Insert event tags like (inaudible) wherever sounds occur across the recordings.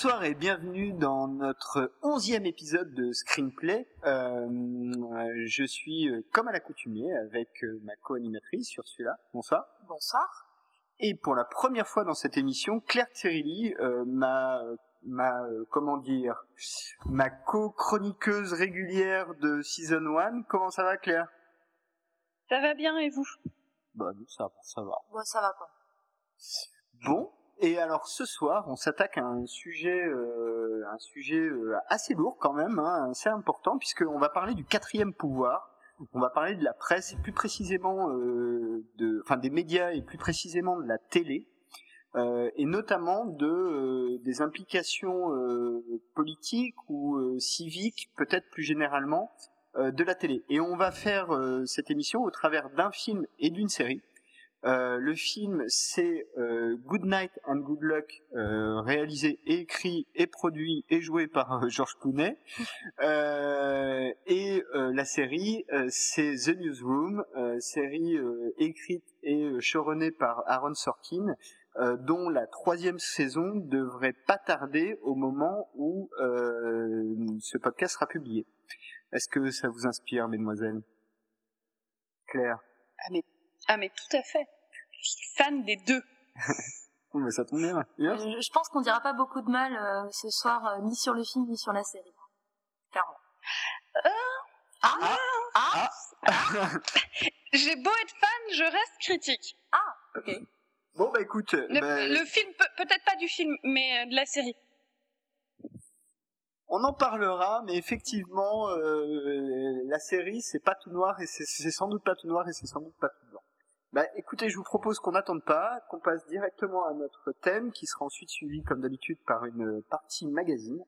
Bonsoir et bienvenue dans notre onzième épisode de Screenplay. Euh, je suis euh, comme à l'accoutumée avec euh, ma co-animatrice sur celui-là. Bonsoir. Bonsoir. Et pour la première fois dans cette émission, Claire euh, ma, ma comment dire, ma co-chroniqueuse régulière de Season 1. Comment ça va Claire? Ça va bien et vous? Bah nous ça va, ça va. Bon, ça va quoi. Bon, et alors ce soir, on s'attaque à un sujet, euh, un sujet euh, assez lourd quand même, hein, assez important, puisqu'on va parler du quatrième pouvoir. On va parler de la presse et plus précisément euh, de, enfin des médias et plus précisément de la télé, et notamment de des implications politiques ou civiques, peut-être plus généralement, de la télé. Et on va faire cette émission au travers d'un film et d'une série. Euh, le film, c'est euh, Good Night and Good Luck, euh, réalisé, et écrit, et produit, et joué par euh, George Clooney. (laughs) Et la série, c'est The Newsroom, série écrite et showrunnée par Aaron Sorkin, dont la troisième saison devrait pas tarder au moment où ce podcast sera publié. Est-ce que ça vous inspire, mesdemoiselles? Claire? Ah mais, ah mais tout à fait. Je suis fan des deux. (laughs) Oh, mais ça tombe bien. Yes. Je, je pense qu'on dira pas beaucoup de mal euh, ce soir, euh, ni sur le film, ni sur la série. Clairement. Ah, Ah, (laughs) J'ai beau être fan, je reste critique. ok. Bon bah écoute, Le, bah, le film, peut- peut-être pas du film, mais euh, de la série. on en parlera, mais effectivement, euh, la série c'est pas tout noir et c'est sans doute pas tout noir et c'est sans doute pas tout blanc. Bah écoutez, je vous propose qu'on n'attende pas, qu'on passe directement à notre thème, qui sera ensuite suivi comme d'habitude par une partie magazine,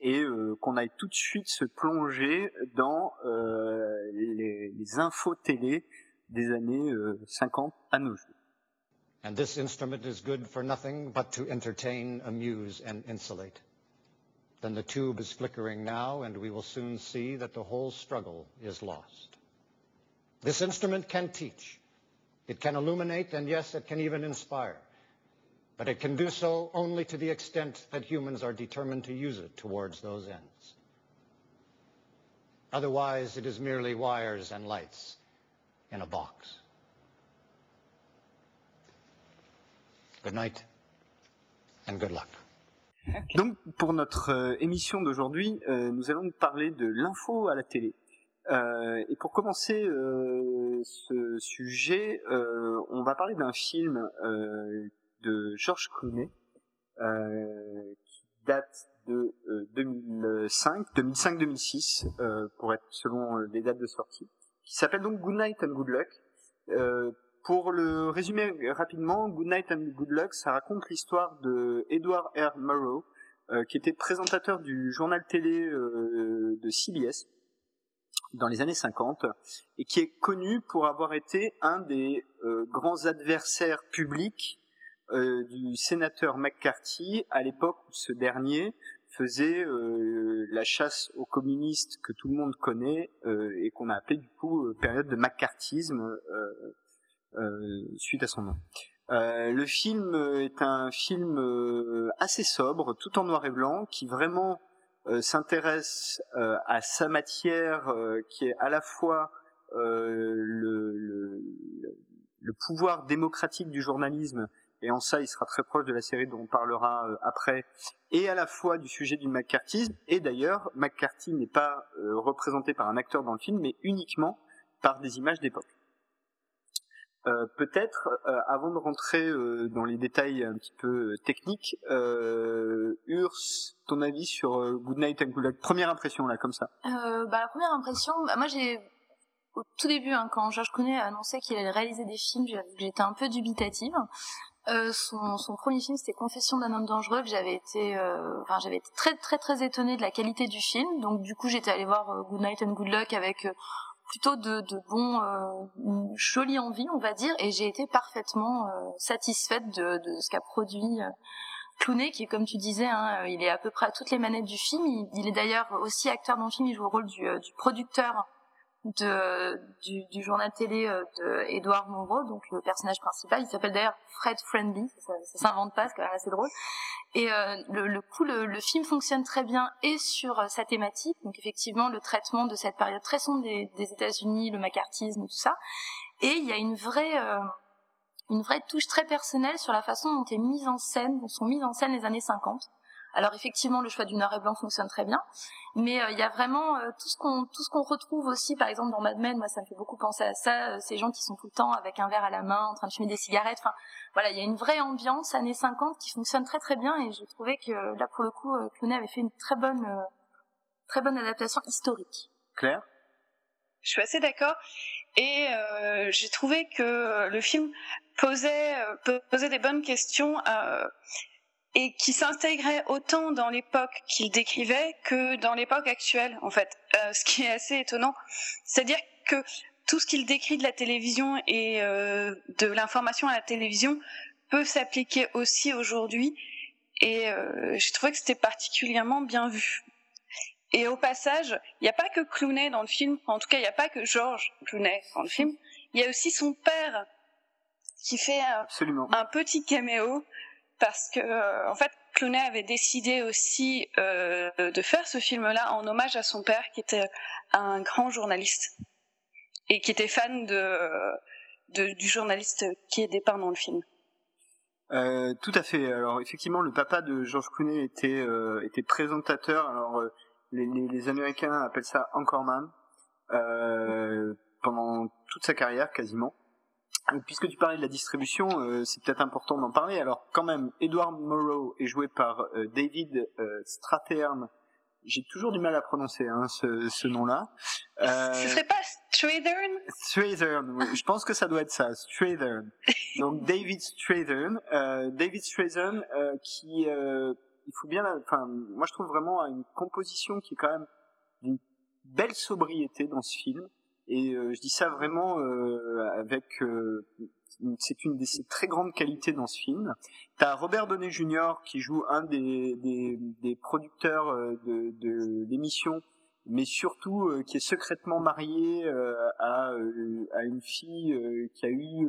et euh, qu'on aille tout de suite se plonger dans euh, les, les infos télé des années euh, 50 à nos jours. And this instrument is good for nothing but to entertain, amuse, and insulate. Then the tube is flickering now, and we will soon see that the whole struggle is lost. This instrument can teach. It can illuminate, and yes, it can even inspire. But it can do so only to the extent that humans are determined to use it towards those ends. Otherwise, it is merely wires and lights in a box. Good night, and good luck. Donc pour notre euh, émission d'aujourd'hui, euh, nous allons parler de l'info à la télé. Euh, et pour commencer euh, ce sujet, euh, on va parler d'un film euh, de George Clooney euh, qui date de euh, 2005, 2005-2006 euh, pour être selon les dates de sortie, qui s'appelle donc Good Night and Good Luck. Pour le résumer rapidement, Good Night and Good Luck, ça raconte l'histoire de Edward R. Murrow, qui était présentateur du journal télé de CBS dans les années 50 et qui est connu pour avoir été un des euh, grands adversaires publics euh, du sénateur McCarthy à l'époque où ce dernier faisait euh, la chasse aux communistes que tout le monde connaît euh, et qu'on a appelé du coup période de McCarthyisme suite à son nom. Le film est un film assez sobre, tout en noir et blanc, qui vraiment s'intéresse euh, à sa matière, euh, qui est à la fois euh, le, pouvoir démocratique du journalisme, et en ça il sera très proche de la série dont on parlera euh, après, et à la fois du sujet du McCarthyisme, et d'ailleurs McCarthy n'est pas euh, représenté par un acteur dans le film, mais uniquement par des images d'époque. Euh, Peut-être, euh, avant de rentrer euh, dans les détails un petit peu techniques, euh, Urs, ton avis sur euh, Good Night and Good Luck Première impression là, comme ça. Euh, bah, la première impression, bah, moi j'ai au tout début, hein, quand George Clooney a annoncé qu'il allait réaliser des films, j'étais un peu dubitative. Euh, son, son premier film, c'était Confession d'un homme dangereux, que j'avais été, euh, enfin j'avais été très très très étonnée de la qualité du film. Donc du coup, j'étais allée voir euh, Good Night and Good Luck avec euh, plutôt de, de bons, euh, jolie envie, on va dire, et j'ai été parfaitement euh, satisfaite de, ce qu'a produit. Euh, Clooney, qui, comme tu disais, hein, il est à peu près à toutes les manettes du film. Il, est d'ailleurs aussi acteur dans le film. Il joue le rôle du, euh, du producteur de, du, du journal télé euh, de Edward Monroe, donc le personnage principal. Il s'appelle d'ailleurs Fred Friendly. Ça, ça s'invente pas, c'est quand même assez drôle. Et euh, le, le coup, le, le film fonctionne très bien et sur euh, sa thématique, donc effectivement le traitement de cette période très sombre des, des États-Unis, le macartisme, tout ça. Et il y a une vraie euh, une vraie touche très personnelle sur la façon dont est mise en scène, dont sont mises en scène les années 50. Alors effectivement, le choix du noir et blanc fonctionne très bien, mais euh, il y a vraiment euh, tout ce qu'on tout ce qu'on retrouve aussi, par exemple dans Mad Men. Moi, ça me fait beaucoup penser à ça. euh, ces gens qui sont tout le temps avec un verre à la main, en train de fumer des cigarettes. Enfin, voilà, il y a une vraie ambiance années 50 qui fonctionne très très bien, et j'ai trouvé que là, pour le coup, euh, Clooney avait fait une très bonne euh, très bonne adaptation historique. Claire? Je suis assez d'accord. Et euh, j'ai trouvé que le film posait, euh, posait des bonnes questions euh, et qui s'intégrait autant dans l'époque qu'il décrivait que dans l'époque actuelle, en fait. Euh, ce qui est assez étonnant. C'est-à-dire que tout ce qu'il décrit de la télévision et euh, de l'information à la télévision peut s'appliquer aussi aujourd'hui. Et euh, j'ai trouvé que c'était particulièrement bien vu. Et au passage, il n'y a pas que Clooney dans le film, en tout cas, il n'y a pas que George Clooney dans le film, il y a aussi son père qui fait un, un petit caméo parce que, euh, en fait, Clooney avait décidé aussi euh, de faire ce film-là en hommage à son père qui était un grand journaliste et qui était fan du journaliste qui est dépeint dans le film. Euh, tout à fait. Alors effectivement, le papa de George Clooney était présentateur. Alors les, les, Américains appellent ça anchorman pendant toute sa carrière quasiment. Puisque tu parlais de la distribution, euh, c'est peut-être important d'en parler. Alors quand même, Edward Morrow est joué par euh, David euh, Strathairn. J'ai toujours du mal à prononcer hein, ce, ce nom-là. Euh, Ce serait pas Strathern Strathern, oui, je pense que ça doit être ça, Strathern. Donc (laughs) David Strathern, euh, David Strathern euh, qui, euh, il faut bien, enfin, moi je trouve vraiment une composition qui est quand même d'une belle sobriété dans ce film. Et euh, je dis ça vraiment euh, avec, euh, c'est une de ses très grandes qualités dans ce film. T'as Robert Downey Jr. qui joue un des, des, des producteurs euh, de, de l'émission mais surtout euh, qui est secrètement marié euh, à, euh, à une fille qui a eu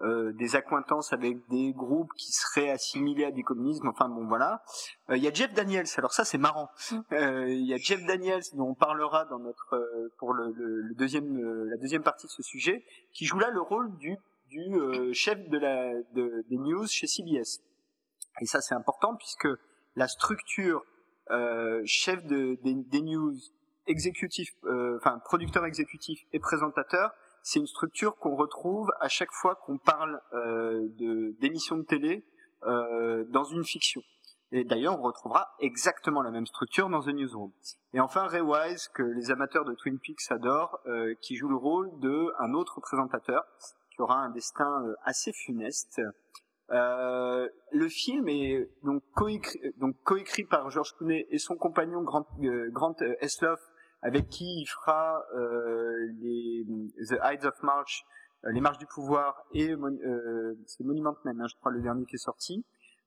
euh, des accointances avec des groupes qui seraient assimilés à du communisme. Enfin bon voilà. Euh, Il y a Jeff Daniels. Alors ça c'est marrant. Mm. Euh, Il y a Jeff Daniels dont on parlera dans notre euh, pour le, le- le deuxième euh, la deuxième partie de ce sujet, qui joue là le rôle du du euh, chef de la de, des news chez CBS. Et ça c'est important puisque la structure euh, chef de, des, des news exécutif, euh, enfin producteur exécutif et présentateur, c'est une structure qu'on retrouve à chaque fois qu'on parle euh, d'émissions de télé euh, dans une fiction. Et d'ailleurs, on retrouvera exactement la même structure dans The Newsroom. Et enfin, Ray Wise, que les amateurs de Twin Peaks adorent, euh, qui joue le rôle de un autre présentateur qui aura un destin euh, assez funeste. Euh, le film est donc coécrit, donc coécrit par George Clooney et son compagnon Grant, euh, Grant euh, Esloff, avec qui il fera euh, les The Ides of March, euh, les marches du pouvoir et euh, c'est Monument Men, hein, je crois le dernier qui est sorti.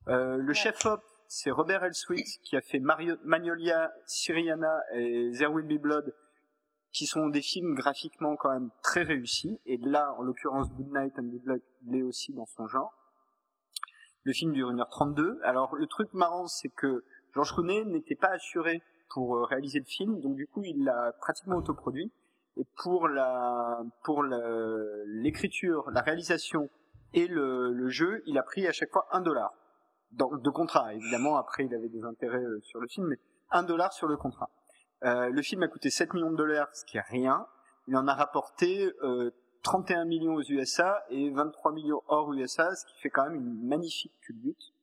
Euh, le chef op, c'est Robert Elswit qui a fait Mario, Magnolia, Syriana et There Will Be Blood, qui sont des films graphiquement quand même très réussis. Et là, en l'occurrence, Good Night and Good Luck l'est aussi dans son genre. Le film dure 1h32. Alors le truc marrant, c'est que Georges Clooney n'était pas assuré pour euh, réaliser le film, donc du coup il l'a pratiquement autoproduit. Et pour la pour l'écriture, la réalisation et le, le jeu, il a pris à chaque fois un dollar de contrat. Évidemment, après il avait des intérêts euh, sur le film, mais un dollar sur le contrat. Euh, le film a coûté 7 millions de dollars, ce qui est rien. Il en a rapporté euh, 31 millions aux USA et 23 millions hors USA, ce qui fait quand même une magnifique culbute.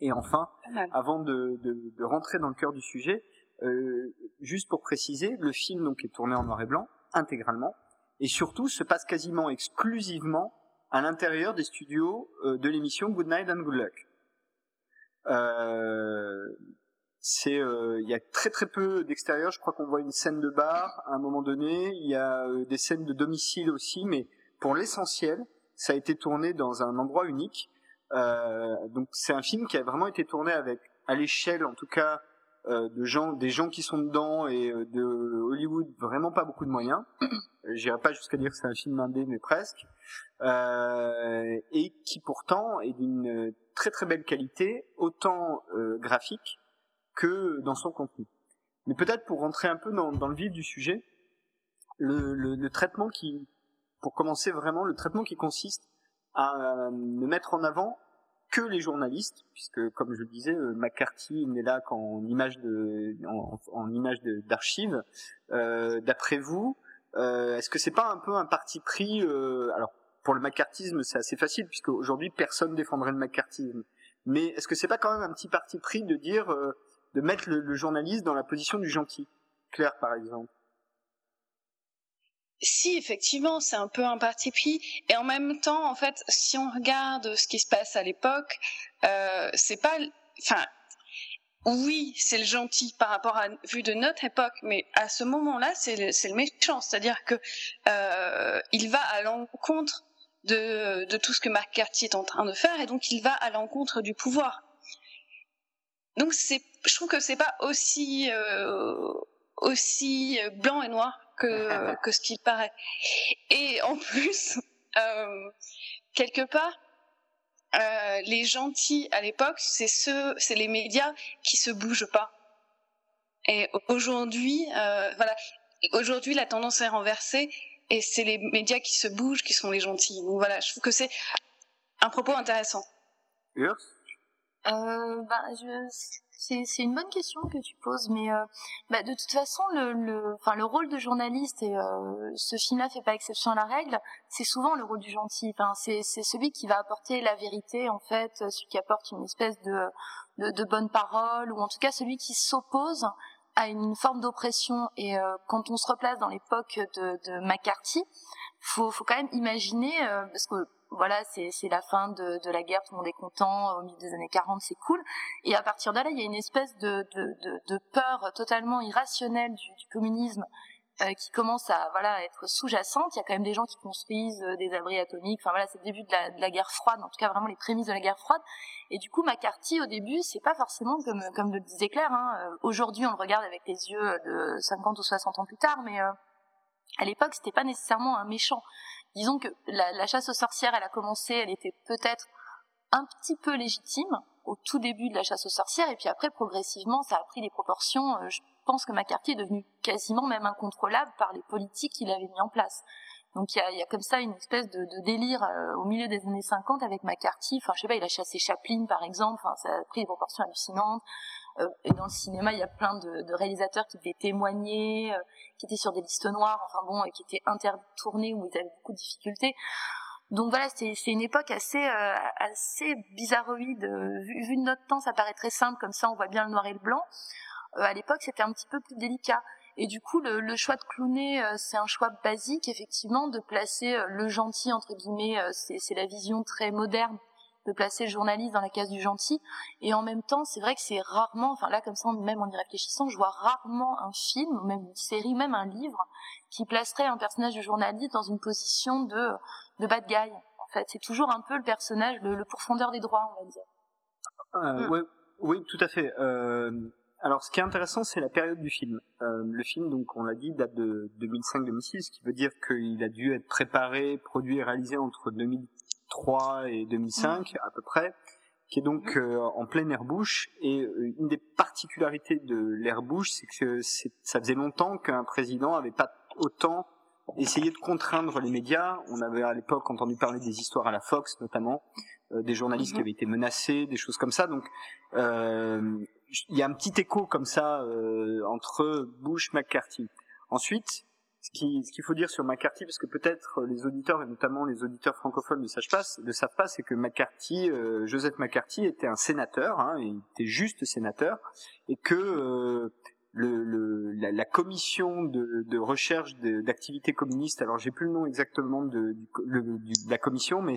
Et enfin, avant de, de, de, rentrer dans le cœur du sujet, euh, juste pour préciser, le film donc est tourné en noir et blanc intégralement, et surtout se passe quasiment exclusivement à l'intérieur des studios euh, de l'émission Good Night and Good Luck. Euh, c'est il y a très très peu d'extérieur. Je crois qu'on voit une scène de bar à un moment donné. Il y a des scènes de domicile aussi, mais pour l'essentiel, ça a été tourné dans un endroit unique. Donc c'est un film qui a vraiment été tourné avec, à l'échelle en tout cas, euh, de gens, des gens qui sont dedans et de Hollywood, vraiment pas beaucoup de moyens. J'irai pas jusqu'à dire que c'est un film indé, mais presque. et qui pourtant est d'une très très belle qualité, autant graphique que dans son contenu. Mais peut-être pour rentrer un peu dans, dans le vif du sujet, le, le, le, traitement qui, pour commencer vraiment, le traitement qui consiste à ne mettre en avant que les journalistes, puisque comme je le disais, euh, McCarthy n'est là qu'en image de, en, image d'archives. Euh, D'après vous, euh, est-ce que c'est pas un peu un parti pris euh, Alors pour le McCarthyisme, c'est assez facile puisque aujourd'hui personne défendrait le McCarthyisme. Mais est-ce que c'est pas quand même un petit parti pris de dire euh, de mettre le, journaliste dans la position du gentil? Claire, par exemple. Si, effectivement, c'est un peu un parti pris. Et en même temps, en fait, si on regarde ce qui se passe à l'époque, euh, c'est pas. Enfin, oui, c'est le gentil par rapport à vue de notre époque, mais à ce moment-là, c'est le, le, méchant. C'est-à-dire que euh, il va à l'encontre de, de tout ce que Marc Cartier est en train de faire, et donc il va à l'encontre du pouvoir. Donc c'est, je trouve que c'est pas aussi euh, aussi blanc et noir que ce qu'il paraît. Et en plus, (laughs) euh, quelque part, euh, les gentils à l'époque, c'est ceux, c'est les médias qui se bougent pas. Et aujourd'hui, euh, voilà, aujourd'hui la tendance est renversée et c'est les médias qui se bougent qui sont les gentils. Donc voilà, je trouve que c'est un propos intéressant. Euh, bah, c'est, c'est une bonne question que tu poses, mais euh, bah, de toute façon, le, le, enfin, le rôle de journaliste, et euh, ce film-là fait pas exception à la règle, c'est souvent le rôle du gentil. Enfin, c'est, celui qui va apporter la vérité, en fait, celui qui apporte une espèce de, de, de bonne parole, ou en tout cas celui qui s'oppose à une forme d'oppression. Et euh, quand on se replace dans l'époque de, de McCarthy, faut, faut quand même imaginer, parce que voilà, c'est la fin de, la guerre, tout le monde est content, au milieu des années 40, c'est cool. Et à partir de là, il y a une espèce de, peur totalement irrationnelle du, communisme euh, qui commence à voilà être sous-jacente. Il y a quand même des gens qui construisent euh, des abris atomiques. Enfin voilà, c'est le début de la, guerre froide, en tout cas vraiment les prémices de la guerre froide. Et du coup, McCarthy au début, c'est pas forcément comme comme le disait Claire. Hein. Euh, aujourd'hui, on le regarde avec les yeux de 50 ou 60 ans plus tard, mais à l'époque, c'était pas nécessairement un méchant disons que la, chasse aux sorcières, elle a commencé, elle était peut-être un petit peu légitime au tout début de la chasse aux sorcières, et puis après, progressivement, ça a pris des proportions. Euh, je pense que McCarthy est devenu quasiment même incontrôlable par les politiques qu'il avait mis en place. Donc il y a, comme ça une espèce de, de délire euh, au milieu des années 50 avec McCarthy. Enfin, je sais pas, il a chassé Chaplin par exemple. Enfin, ça a pris des proportions hallucinantes. Euh, et dans le cinéma, il y a plein de, de réalisateurs qui devaient témoigner, euh, qui étaient sur des listes noires, enfin bon, et qui étaient tourner où ils avaient beaucoup de difficultés. Donc voilà, c'est une époque assez euh, assez bizarroïde. Vu, vu, de notre temps, ça paraît très simple, comme ça on voit bien le noir et le blanc. à l'époque, c'était un petit peu plus délicat. Et du coup, le, le choix de clowner, c'est un choix basique, effectivement, de placer le gentil, entre guillemets, c'est la vision très moderne de placer le journaliste dans la case du gentil. Et en même temps, c'est vrai que c'est rarement, enfin là comme ça, même en y réfléchissant, je vois rarement un film, même une série, même un livre, qui placerait un personnage de journaliste dans une position de, de bad guy. En fait, c'est toujours un peu le personnage, le, le pourfondeur des droits, on va dire. Euh, ouais, oui, tout à fait. Euh, alors, ce qui est intéressant, c'est la période du film. Euh, le film, donc, on l'a dit, date de 2005-2006, ce qui veut dire qu'il a dû être préparé, produit et réalisé entre 2000 2003 et 2005 à peu près, qui est donc euh, en pleine airbouche. Et euh, une des particularités de l'airbouche, c'est que ça faisait longtemps qu'un président avait pas autant essayé de contraindre les médias. On avait à l'époque entendu parler des histoires à la Fox notamment, euh, des journalistes qui mhm. avaient été menacés, des choses comme ça. Donc il y a un petit écho comme ça entre Bush McCarthy. Ensuite, ce qu'il ce faut dire sur McCarthy, parce que peut-être les auditeurs et notamment les auditeurs francophones ne savent pas, ne savent pas, c'est que McCarthy, euh, Joseph McCarthy était un sénateur, hein, il était juste sénateur, et que euh, le, le, la, commission de, de recherche d'activités communistes, alors j'ai plus le nom exactement de, du, le, de la commission, mais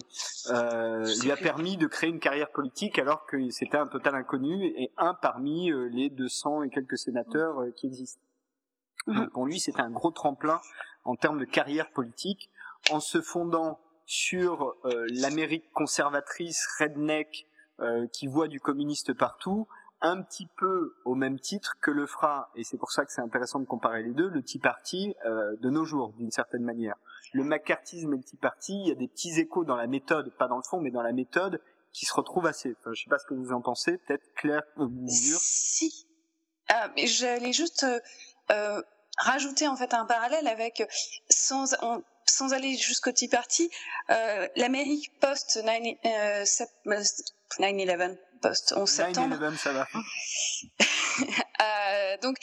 euh, lui a permis de créer une carrière politique alors que c'était un total inconnu et un parmi euh, les 200 et quelques sénateurs euh, qui existent. Donc mhm. pour lui, c'était un gros tremplin en termes de carrière politique, en se fondant sur euh, l'Amérique conservatrice, redneck, qui voit du communiste partout, un petit peu au même titre que le fera, et c'est pour ça que c'est intéressant de comparer les deux, le Tea Party euh, de nos jours, d'une certaine manière. Le McCarthyisme et le Tea Party, il y a des petits échos dans la méthode, pas dans le fond, mais dans la méthode, qui se retrouvent assez. Enfin, je sais pas ce que vous en pensez, peut-être Claire ou Mur. Si. Ah, mais j'allais juste euh, euh, rajouter en fait un parallèle avec sans sans aller jusqu'au Tea Party, euh, l'Amérique post 9/11 post 11 septembre. ça va. (laughs) euh, donc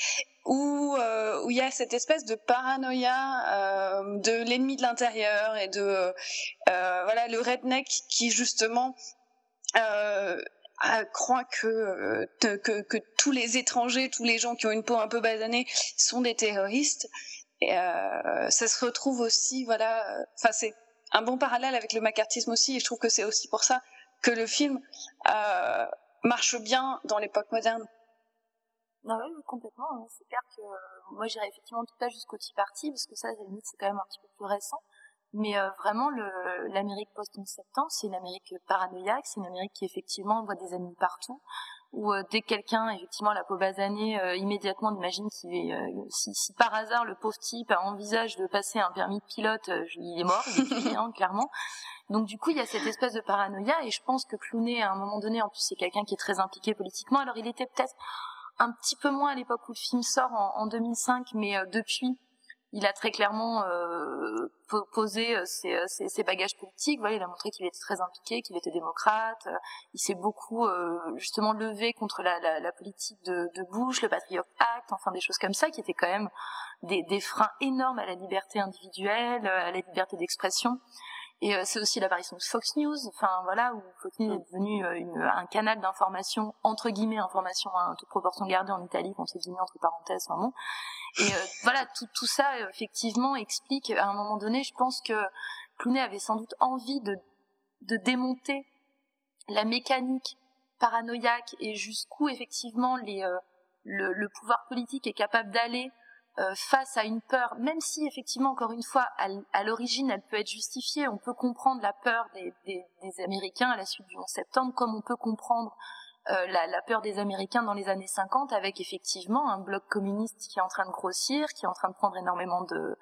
où euh, où il y a cette espèce de paranoïa euh, de l'ennemi de l'intérieur et de euh, voilà le redneck qui justement croit que, que que tous les étrangers, tous les gens qui ont une peau un peu basanée sont des terroristes. Et ça se retrouve aussi, voilà. Enfin, c'est un bon parallèle avec le macartisme aussi, et je trouve que c'est aussi pour ça que le film euh, marche bien dans l'époque moderne. Non, oui, complètement. Hein. C'est clair que euh, moi j'irais effectivement tout à jusqu'au Tea Party parce que ça, c'est quand même un petit peu plus récent. Mais euh, vraiment, l'Amérique post-11 septembre, c'est une Amérique paranoïaque, c'est une Amérique qui effectivement voit des ennemis partout, où euh, dès que quelqu'un, effectivement, la peau basanée, euh, immédiatement, on imagine qu'il est, si, si, par hasard le pauvre type envisage de passer un permis de pilote, il est mort, il est hein, (laughs) clairement. Donc du coup, il y a cette espèce de paranoïa, et je pense que Clooney, à un moment donné, en plus, c'est quelqu'un qui est très impliqué politiquement. Alors il était peut-être un petit peu moins à l'époque où le film sort en, en 2005, mais depuis, il a très clairement euh, posé euh, euh, ses, ses, bagages politiques. Voilà, il a montré qu'il était très impliqué, qu'il était démocrate. Il s'est beaucoup justement levé contre la, la, la politique de, de, Bush, le Patriot Act, enfin des choses comme ça, qui étaient quand même des, des freins énormes à la liberté individuelle, à la liberté d'expression. Et c'est aussi l'apparition de Fox News, enfin voilà, où Fox News est mm. devenu euh, une, un canal d'information entre guillemets information à toute proportion gardée en Italie, s'est dit entre parenthèses, enfin bon. Et euh, voilà, tout, tout ça effectivement explique à un moment donné, je pense que Clooney avait sans doute envie de, de démonter la mécanique paranoïaque et jusqu'où effectivement les, le, le, pouvoir politique est capable d'aller euh, face à une peur, même si effectivement, encore une fois, à, l'origine, elle peut être justifiée, on peut comprendre la peur des, des, des, Américains à la suite du 11 septembre, comme on peut comprendre euh, la, la, peur des Américains dans les années 50, avec effectivement un bloc communiste qui est en train de grossir, qui est en train de prendre énormément de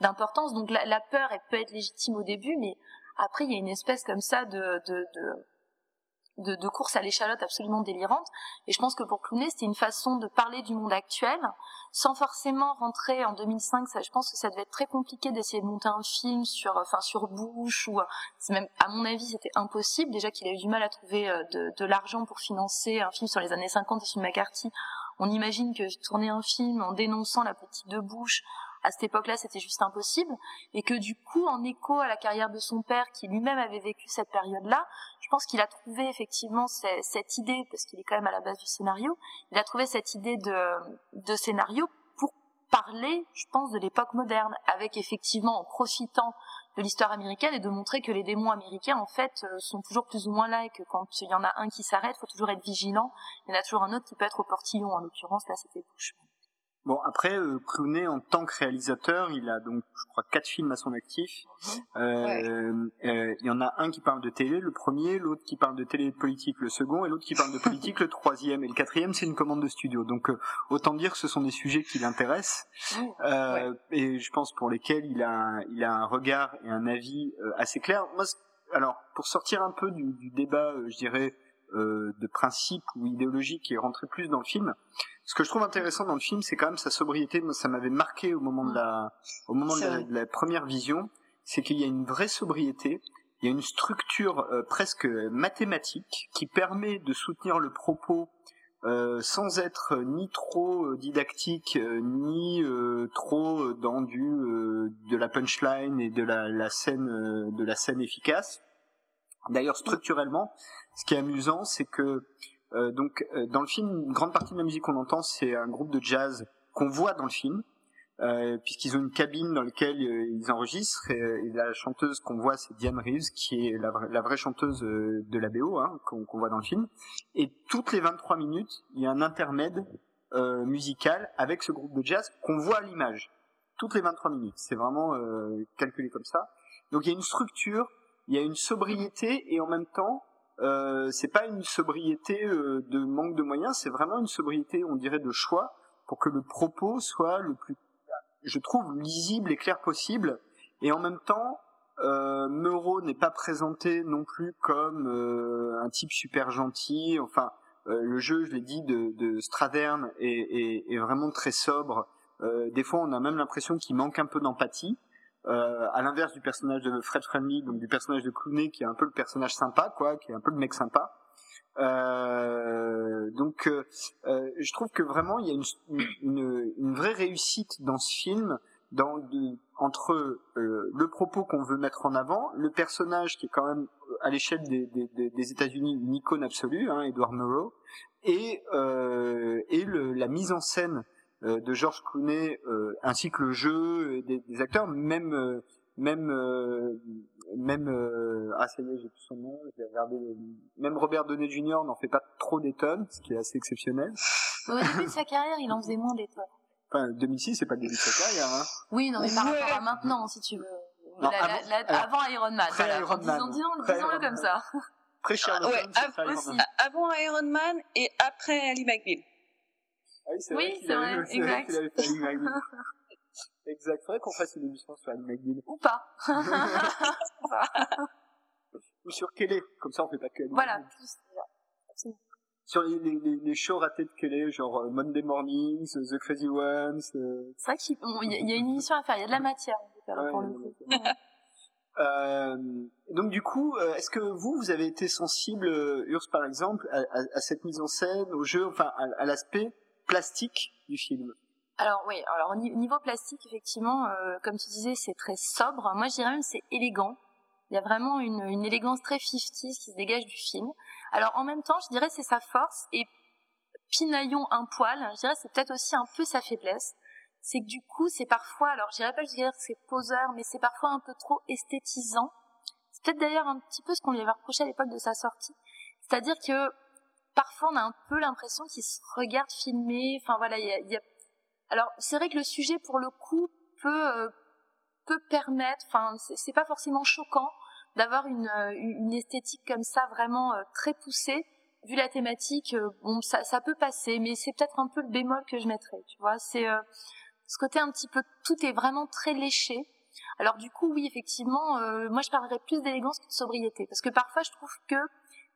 d'importance. Donc la, la, peur, elle peut être légitime au début, mais après, il y a une espèce comme ça de, de, de de, course à l'échalote absolument délirante. Et je pense que pour Clooney, c'était une façon de parler du monde actuel, sans forcément rentrer en 2005. Ça, je pense que ça devait être très compliqué d'essayer de monter un film sur, enfin, sur Bush ou, même, à mon avis, c'était impossible. Déjà qu'il a eu du mal à trouver euh, de, de l'argent pour financer un film sur les années 50 et sur McCarthy. On imagine que tourner un film en dénonçant la politique de Bush, à cette époque-là, c'était juste impossible, et que du coup, en écho à la carrière de son père, qui lui-même avait vécu cette période-là, je pense qu'il a trouvé effectivement cette idée, parce qu'il est quand même à la base du scénario, il a trouvé cette idée de, scénario pour parler, je pense, de l'époque moderne, avec effectivement en profitant de l'histoire américaine et de montrer que les démons américains en fait euh, sont toujours plus ou moins là et que quand il y en a un qui s'arrête, faut toujours être vigilant. Il y en a toujours un autre qui peut être au portillon. En l'occurrence, là, c'était Bush. Bon, après, euh, Clooney, en tant que réalisateur, il a donc, je crois, quatre films à son actif. Euh, euh, il y en a un qui parle de télé, le premier, l'autre qui parle de télé et de politique, le second, et l'autre qui parle de politique, le troisième. Et le quatrième, c'est une commande de studio. Donc, euh, autant dire que ce sont des sujets qui l'intéressent, euh, et je pense pour lesquels il a, il a un regard et un avis assez clair. Moi, alors, pour sortir un peu du, du débat, je dirais, de principe ou idéologique qui est rentré plus dans le film, ce que je trouve intéressant dans le film, c'est quand même sa sobriété. Moi, ça m'avait marqué au moment de la, au moment de la, première vision, c'est qu'il y a une vraie sobriété. Il y a une structure euh, presque mathématique qui permet de soutenir le propos euh, sans être ni trop didactique ni trop dans du de la punchline et de la, la scène de la scène efficace. D'ailleurs structurellement, ce qui est amusant, c'est que donc dans le film, une grande partie de la musique qu'on entend, c'est un groupe de jazz qu'on voit dans le film, euh, puisqu'ils ont une cabine dans laquelle euh, ils enregistrent et, la chanteuse qu'on voit c'est Diane Reeves qui est la, vraie chanteuse euh, de la BO hein, qu'on voit dans le film. Et toutes les 23 minutes il y a un intermède euh, musical avec ce groupe de jazz qu'on voit à l'image. Toutes les 23 minutes c'est vraiment calculé comme ça. Donc il y a une structure il y a une sobriété et en même temps euh, c'est pas une sobriété de manque de moyens c'est vraiment une sobriété on dirait de choix pour que le propos soit le plus je trouve lisible et clair possible. Et en même temps, euh, Meuro n'est pas présenté non plus comme euh, un type super gentil. Enfin, euh, le jeu, je l'ai dit, de, de Stradern est, est, est, vraiment très sobre. Euh, des fois, on a même l'impression qu'il manque un peu d'empathie. Euh, à l'inverse du personnage de Fred Friendly, donc du personnage de Clooney, qui est un peu le personnage sympa, quoi, qui est un peu le mec sympa. Euh, donc, euh, euh, je trouve que vraiment il y a une, une, une vraie réussite dans ce film, dans de, entre euh, le propos qu'on veut mettre en avant, le personnage qui est quand même à l'échelle des, des, des États-Unis une icône absolue, hein, Edward Murrow, et, et le, la mise en scène de George Clooney ainsi que le jeu des, des acteurs, même même euh, même euh, ah ça y est j'ai plus son nom j'ai regardé même Robert Downey Jr n'en fait pas trop des tonnes ce qui est assez exceptionnel au début de sa carrière il en faisait moins des tonnes enfin 2006 c'est pas le début de sa carrière hein. oui non mais par rapport à maintenant si tu veux non, la, avant, la, la, avant, Iron Man, voilà. Iron Man. disons, disons, disons-le comme ça. Après Sherlock ouais, Holmes, aussi. avant Iron Man et après Ali McBeal. Ah oui, c'est oui, vrai avait, vrai, (laughs) exact. avait fait Ali McBeal. (laughs) Exact. Faudrait qu'on fasse une émission sur Anne McGill. Ou pas. (laughs) Ou sur Kelly. Comme ça, on fait pas que Voilà. Sur les, les, les, shows ratés de Kelly, genre euh, Monday Mornings, The Crazy Ones. Euh... C'est vrai qu'il bon, y, y, a une émission à faire. Il y a de la matière ouais, pour le coup. Euh, donc du coup, euh, est-ce que vous, vous avez été sensible, euh, Urs par exemple, à, à, à, cette mise en scène, au jeu, enfin à, à l'aspect plastique du film alors oui, alors au niveau plastique, effectivement, euh, comme tu disais, c'est très sobre. Moi, je dirais même c'est élégant. Il y a vraiment une, élégance très 50 qui se dégage du film. Alors en même temps, je dirais c'est sa force et pinaillon un poil, je dirais c'est peut-être aussi un peu sa faiblesse. C'est que du coup, c'est parfois, alors je dirais pas je que c'est poseur, mais c'est parfois un peu trop esthétisant. C'est peut-être d'ailleurs un petit peu ce qu'on lui avait reproché à l'époque de sa sortie. C'est-à-dire que parfois on a un peu l'impression qu'il se regarde filmer. Enfin voilà, alors c'est vrai que le sujet pour le coup peut euh, permettre, enfin c'est pas forcément choquant d'avoir une, euh, esthétique comme ça vraiment euh, très poussée. Vu la thématique, bon ça, ça peut passer, mais c'est peut-être un peu le bémol que je mettrais. Tu vois, c'est ce côté un petit peu tout est vraiment très léché. Alors du coup oui effectivement, moi je parlerais plus d'élégance que de sobriété parce que parfois je trouve que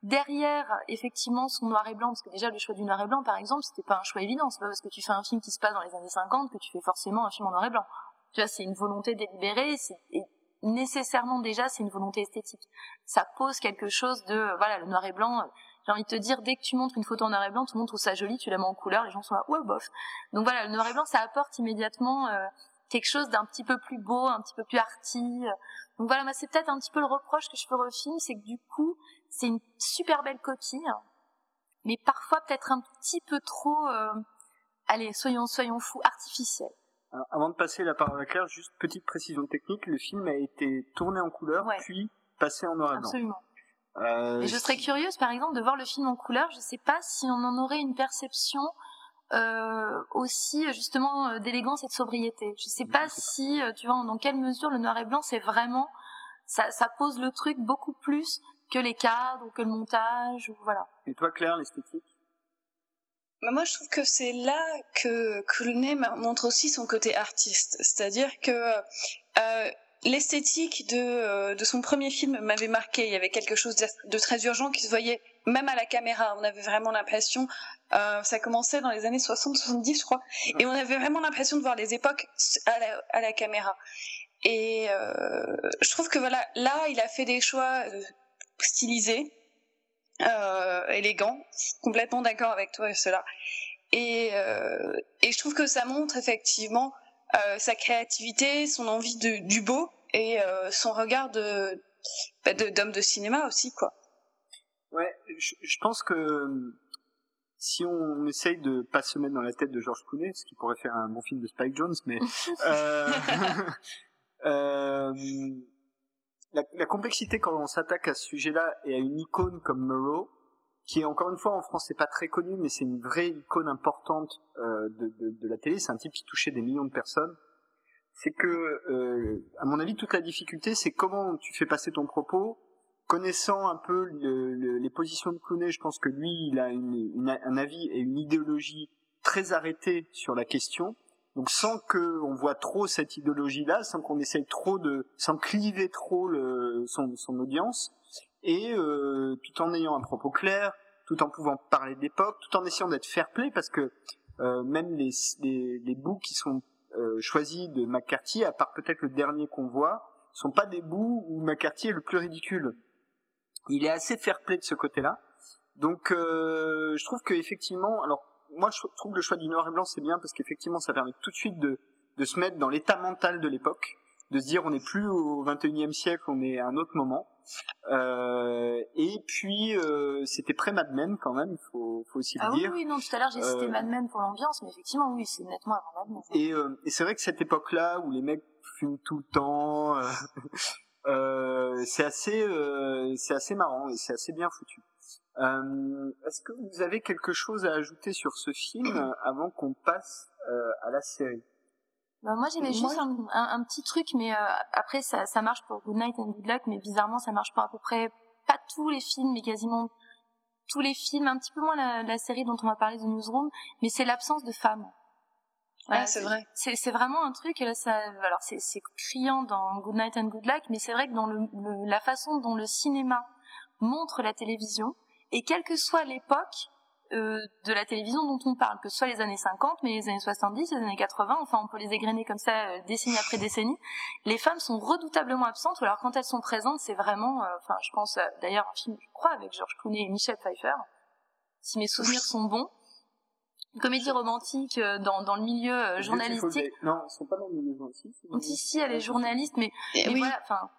derrière effectivement son noir et blanc parce que déjà le choix du noir et blanc par exemple c'était pas un choix évident. C'est pas parce que tu fais un film qui se passe dans les années 50 que tu fais forcément un film en noir et blanc. Tu vois c'est une volonté délibérée et nécessairement déjà c'est une volonté esthétique. Ça pose quelque chose de voilà le noir et blanc j'ai envie de te dire dès que tu montres une photo en noir et blanc tout le monde trouve ça joli tu la mets en couleur les gens sont là ouais bof. Donc voilà le noir et blanc ça apporte immédiatement euh, quelque chose d'un petit peu plus beau un petit peu plus arty donc voilà c'est peut-être un petit peu le reproche que je fais au film c'est que du coup c'est une super belle copie, mais parfois peut-être un petit peu trop, euh, allez, soyons, soyons fous, artificiel. avant de passer la parole à Claire, juste petite précision technique, le film a été tourné en couleur, puis passé en noir et blanc. Absolument. Euh, et je serais curieuse, par exemple, de voir le film en couleur. Je ne sais pas si on en aurait une perception euh, aussi justement d'élégance et de sobriété. Je ne sais pas si, tu vois, dans quelle mesure le noir et blanc, c'est vraiment, ça, ça pose le truc beaucoup plus que les cadres ou que le montage ou voilà. Et toi Claire, l'esthétique? Bah, moi, je trouve que c'est là que Clooney montre aussi son côté artiste. C'est-à-dire que euh, l'esthétique de, euh, de son premier film m'avait marqué. Il y avait quelque chose de très urgent qui se voyait même à la caméra. On avait vraiment l'impression, euh, ça commençait dans les années 60-70, je crois, et on avait vraiment l'impression de voir les époques à la, à la caméra. Et euh, je trouve que voilà, là, il a fait des choix stylisé. euh, élégant. Complètement d'accord avec toi et cela. Et, euh, et je trouve que ça montre effectivement euh, sa créativité, son envie de, du beau et euh, son regard de bah, d'homme de, cinéma aussi, quoi. Ouais, je, je pense que si on essaye de pas se mettre dans la tête de George Clooney, ce qui pourrait faire un bon film de Spike Jones, mais (laughs) euh, (laughs) euh, la, la, complexité quand on s'attaque à ce sujet-là et à une icône comme Murrow, qui est encore une fois en France c'est pas très connu, mais c'est une vraie icône importante euh, de, de, la télé. C'est un type qui touchait des millions de personnes. C'est que, euh, à mon avis, toute la difficulté, c'est comment tu fais passer ton propos. Connaissant un peu le, le, les positions de Clooney, je pense que lui, il a un avis et une idéologie très arrêtée sur la question. Donc sans que on voit trop cette idéologie-là, sans qu'on essaye trop de, sans cliver trop le, son, son audience, et euh, tout en ayant un propos clair, tout en pouvant parler d'époque, tout en essayant d'être fair-play, parce que euh, même les, les, les bouts qui sont euh, choisis de McCarthy, à part peut-être le dernier qu'on voit, sont pas des bouts où McCarthy est le plus ridicule. Il est assez fair-play de ce côté-là. Donc euh, je trouve que effectivement, alors moi je trouve que le choix du noir et blanc c'est bien parce qu'effectivement ça permet tout de suite de, de se mettre dans l'état mental de l'époque de se dire on n'est plus au 21e siècle, on est à un autre moment. Euh, et puis euh, c'était près Mad Men quand même, il faut, faut aussi ah le oui, dire. Oui, non, tout à l'heure j'ai cité euh, Mad Men pour l'ambiance, mais effectivement oui, c'est nettement avant Mad Men. Et, euh, et c'est vrai que cette époque-là où les mecs fument tout le temps, euh, c'est assez, c'est assez marrant et c'est assez bien foutu. Est-ce que vous avez quelque chose à ajouter sur ce film (clears throat) avant qu'on passe à la série? Bah, moi j'avais juste un, un, un, petit truc, mais euh, après ça, ça marche pour Good Night and Good Luck, mais bizarrement ça marche pour à peu près pas tous les films, mais quasiment tous les films, un petit peu moins la, la série dont on va parler de Newsroom, mais c'est l'absence de femmes. Ouais, c'est vrai. C'est vraiment un truc, là, ça, alors c'est criant dans Good Night and Good Luck, mais c'est vrai que dans le, le, la façon dont le cinéma montre la télévision, et quelle que soit l'époque, euh, de la télévision dont on parle, que ce soit les années 50, mais les années 70, les années 80, enfin on peut les égrener comme ça euh, décennie après (laughs) décennie, les femmes sont redoutablement absentes, ou alors quand elles sont présentes, c'est vraiment, euh, enfin je pense d'ailleurs un film, je crois, avec George Clooney et Michelle Pfeiffer, si mes souvenirs sont bons, une comédie romantique dans, dans le milieu journalistique. Non, ils sont pas dans le milieu journalistique. Si, si, elle est journaliste, mais, mais oui. voilà, enfin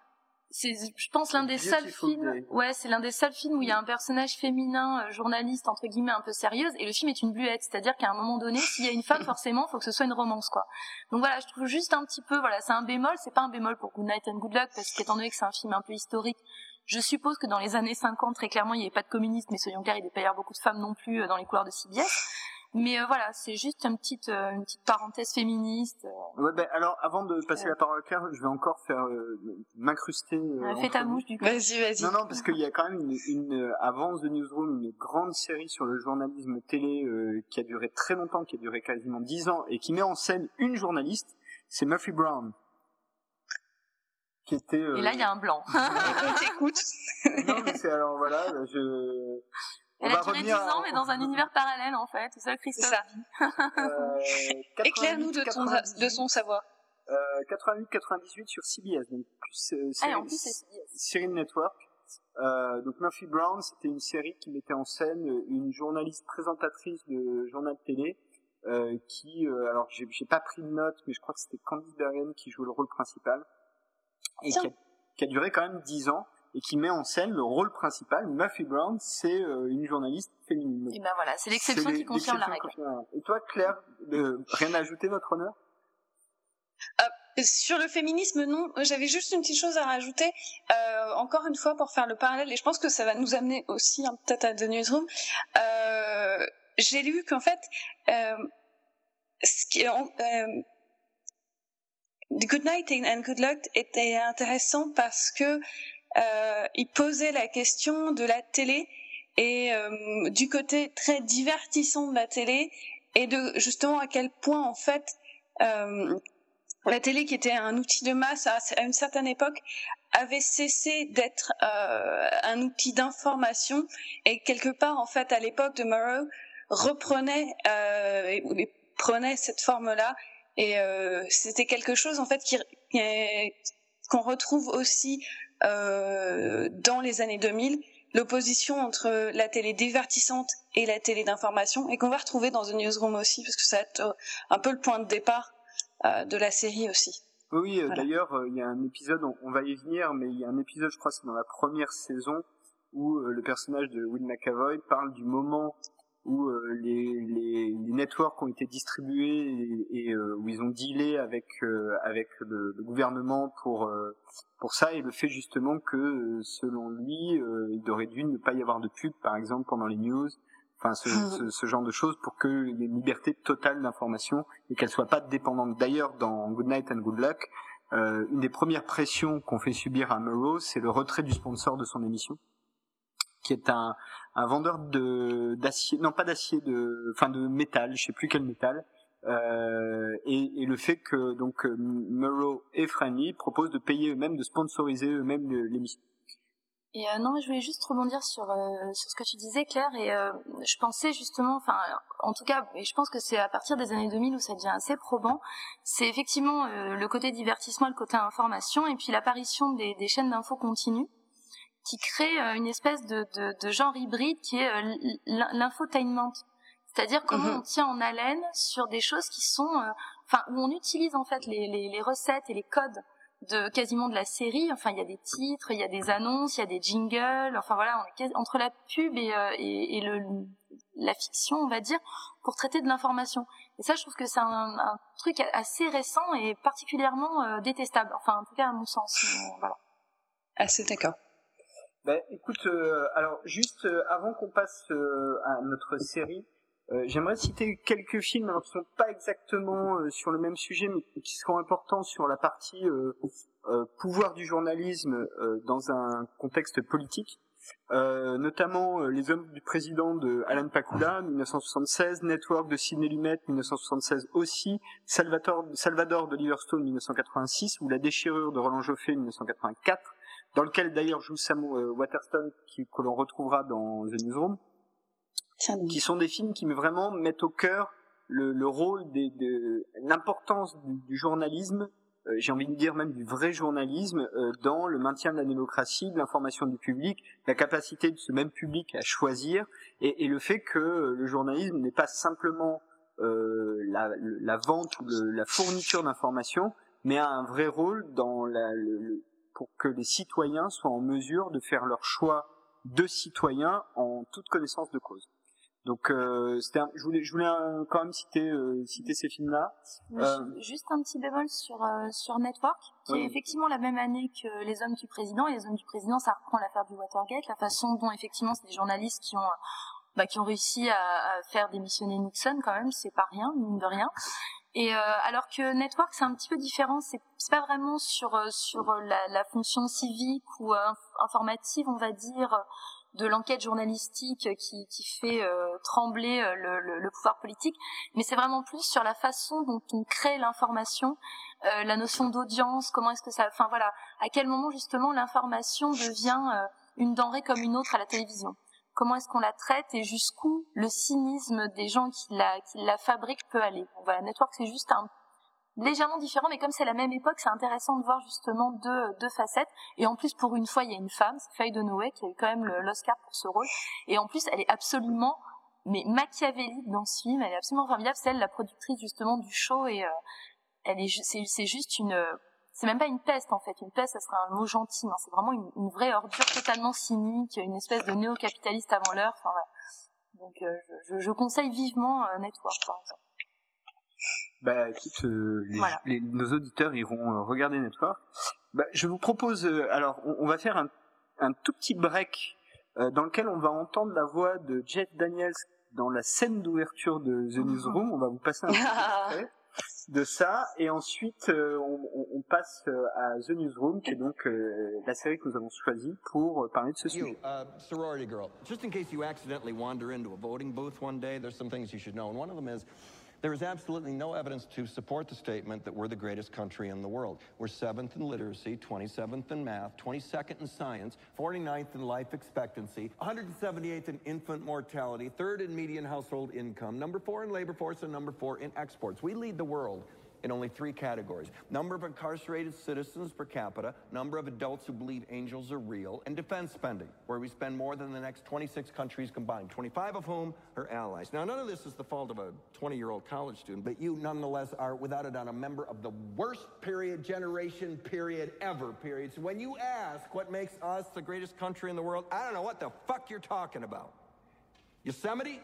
c'est je pense l'un des seuls films ouais c'est l'un des seuls films où il y a un personnage féminin euh, journaliste entre guillemets un peu sérieuse et le film est une bluette c'est-à-dire qu'à un moment donné s'il y a une femme forcément faut que ce soit une romance quoi donc voilà je trouve juste un petit peu voilà c'est un bémol c'est pas un bémol pour Good Night and Good Luck parce qu'étant donné que c'est un film un peu historique je suppose que dans les années 50 très clairement il n'y avait pas de communistes mais soyons clairs il n'y avait pas beaucoup de femmes non plus euh, dans les couloirs de CBS mais euh, voilà, c'est juste une petite, euh, une petite parenthèse féministe. Euh. Ouais, ben alors avant de passer la parole à Claire, je vais encore faire m'incruster. fais ta bouche du coup. Vas-y, vas-y. Non, non, parce qu'il y a quand même une, une avance de Newsroom, une grande série sur le journalisme télé qui a duré très longtemps, qui a duré quasiment dix ans et qui met en scène une journaliste, c'est Murphy Brown. Qui était, Et là, il y a un blanc. (laughs) On t'écoute. non, mais c'est alors voilà, je elle a duré 10 ans, mais dans un univers parallèle, en fait. C'est ça, Christophe (laughs) euh, Éclaire-nous de, ton, de son savoir. Euh, 88-98 sur CBS, donc plus, euh, série, ah, en plus CBS. série de network. Euh, donc Murphy Brown, c'était une série qui mettait en scène une journaliste présentatrice de journal télé euh, qui, euh, alors j'ai, j'ai pas pris de notes, mais je crois que c'était Candice Bergen qui jouait le rôle principal et qui a, qui a, duré quand même 10 ans et qui met en scène le rôle principal. Murphy Brown, c'est euh, une journaliste féminine. Et ben voilà, c'est l'exception qui confirme la règle. Et toi, Claire, rien à ajouter, votre honneur? Euh, sur le féminisme, non. J'avais juste une petite chose à rajouter. Euh, encore une fois, pour faire le parallèle, et je pense que ça va nous amener aussi hein, peut-être à The Newsroom. Euh, J'ai lu qu'en fait, euh, ce qui, euh, Good Night and Good Luck était intéressant parce que euh, il posait la question de la télé et euh, du côté très divertissant de la télé et de justement à quel point en fait euh, la télé qui était un outil de masse à, une certaine époque avait cessé d'être euh, un outil d'information et quelque part en fait à l'époque de Murrow reprenait euh, et, prenait cette forme là et euh, c'était quelque chose en fait qui qu'on retrouve aussi euh, dans les années 2000 l'opposition entre la télé divertissante et la télé d'information et qu'on va retrouver dans The Newsroom aussi parce que ça va être un peu le point de départ de la série aussi. Oui, d'ailleurs, il y a un épisode, on, va y venir, mais il y a un épisode, je crois, c'est dans la première saison, où le personnage de Will McAvoy parle du moment où euh, les, les, les, networks ont été distribués et, et euh, où ils ont dealé avec euh, avec le, le, gouvernement pour pour ça et le fait justement que selon lui il aurait dû ne pas y avoir de pub par exemple pendant les news enfin ce, ah. ce, ce, genre de choses pour qu'il y ait une liberté totale d'information et qu'elle soit pas dépendante d'ailleurs dans Good Night and Good Luck euh, une des premières pressions qu'on fait subir à Murrow c'est le retrait du sponsor de son émission qui est un, un vendeur de d'acier, non pas d'acier, de, enfin de métal, je sais plus quel métal. Euh, et, et, le fait que donc euh, Murrow et Franny proposent de payer eux-mêmes, de sponsoriser eux-mêmes l'émission. Et euh, non, je voulais juste rebondir sur euh, sur ce que tu disais, Claire. Et euh, je pensais justement, enfin, en tout cas, et je pense que c'est à partir des années 2000 où ça devient assez probant. C'est effectivement le côté divertissement, le côté information, et puis l'apparition des, des chaînes d'infos continues qui crée euh, une espèce de, de, de genre hybride qui est euh, l'infotainment. C'est-à-dire comment mhm. on tient en haleine sur des choses qui sont, euh, enfin, où on utilise en fait les, les, les, recettes et les codes de quasiment de la série. Enfin, il y a des titres, il y a des annonces, il y a des jingles. Enfin voilà, on est entre la pub et, et, et le, la fiction, on va dire, pour traiter de l'information. Et ça, je trouve que c'est un, un, truc assez récent et particulièrement détestable. Enfin, en tout cas à mon sens. voilà. Assez d'accord. Ben, écoute, euh, alors juste euh, avant qu'on passe euh, à notre série, j'aimerais citer quelques films alors qui sont pas exactement sur le même sujet, mais qui seront importants sur la partie pouvoir du journalisme dans un contexte politique. notamment Les Hommes du Président de Alan Pakula, 1976, Network de Sidney Lumet, 1976 aussi, Salvador, Salvador de Liverstone, 1986, ou La Déchirure de Roland Joffé, 1984, dans lequel d'ailleurs joue Sam euh, Waterston, qui, que l'on retrouvera dans The Newsroom, qui sont des films qui me vraiment mettent au cœur le, le rôle des, de l'importance du, du, journalisme, euh, j'ai envie de dire même du vrai journalisme, euh, dans le maintien de la démocratie, de l'information du public, la capacité de ce même public à choisir, et, et le fait que le journalisme n'est pas simplement la, la, vente ou la fourniture d'informations, mais a un vrai rôle dans la, le, pour que les citoyens soient en mesure de faire leur choix de citoyens en toute connaissance de cause. Donc, euh, un, je voulais, je voulais quand même citer, euh, citer ces films-là. Euh, juste un petit bémol sur sur Network, qui est effectivement la même année que Les Hommes du Président. Et Les Hommes du Président, ça reprend l'affaire du Watergate, la façon dont effectivement c'est des journalistes qui ont bah, qui ont réussi à, à faire démissionner Nixon quand même, c'est pas rien, mine de rien. Et euh, alors que Network c'est un petit peu différent, c'est pas vraiment sur euh, sur la, la fonction civique ou euh, informative, on va dire, de l'enquête journalistique qui, qui fait trembler le, le, le, pouvoir politique, mais c'est vraiment plus sur la façon dont on crée l'information, la notion d'audience, comment est-ce que ça, enfin voilà, à quel moment justement l'information devient une denrée comme une autre à la télévision comment est-ce qu'on la traite et jusqu'où le cynisme des gens qui la, qui la fabriquent peut aller. voilà, Network c'est juste un légèrement différent, mais comme c'est la même époque, c'est intéressant de voir justement deux, deux facettes. Et en plus, pour une fois, il y a une femme, c'est Faye Dunaway, qui a eu quand même l'Oscar pour ce rôle. Et en plus, elle est absolument, mais machiavélique dans ce film. Elle est absolument formidable. C'est elle, la productrice justement du show, et euh, elle est, c'est juste une c'est même pas une peste en fait. Une peste, ça serait un mot gentil. Non, c'est vraiment une, une, vraie ordure totalement cynique, une espèce de néo-capitaliste avant l'heure. Enfin, Donc, euh, je, je, conseille vivement euh, Network, par exemple. Bah, écoute, euh, les, nos auditeurs iront euh, regarder Network. Bah, je vous propose, alors, on, on, va faire un, un tout petit break dans lequel on va entendre la voix de Jeff Daniels dans la scène d'ouverture de The (laughs) Newsroom. On va vous passer un petit (laughs) de ça et ensuite euh, on, on, passe euh, à The Newsroom qui est donc euh, la série que nous avons choisie pour parler de ce sujet. You, uh, sorority girl, just in case you accidentally wander into a voting booth one day, there's some things you should know and one of them is There is absolutely no evidence to support the statement that we're the greatest country in the world. We're seventh in literacy, 27th in math, 22nd in science, 49th in life expectancy, 178th in infant mortality, third in median household income, number four in labor force, and number four in exports. We lead the world in only three categories number of incarcerated citizens per capita, number of adults who believe angels are real, and defense spending, where we spend more than the next 26 countries combined, 25 of whom are allies. Now, none of this is the fault of a 20 year old college student, but you nonetheless are, without a doubt, a member of the worst period, generation, period, ever, period. So when you ask what makes us the greatest country in the world, I don't know what the fuck you're talking about. Yosemite?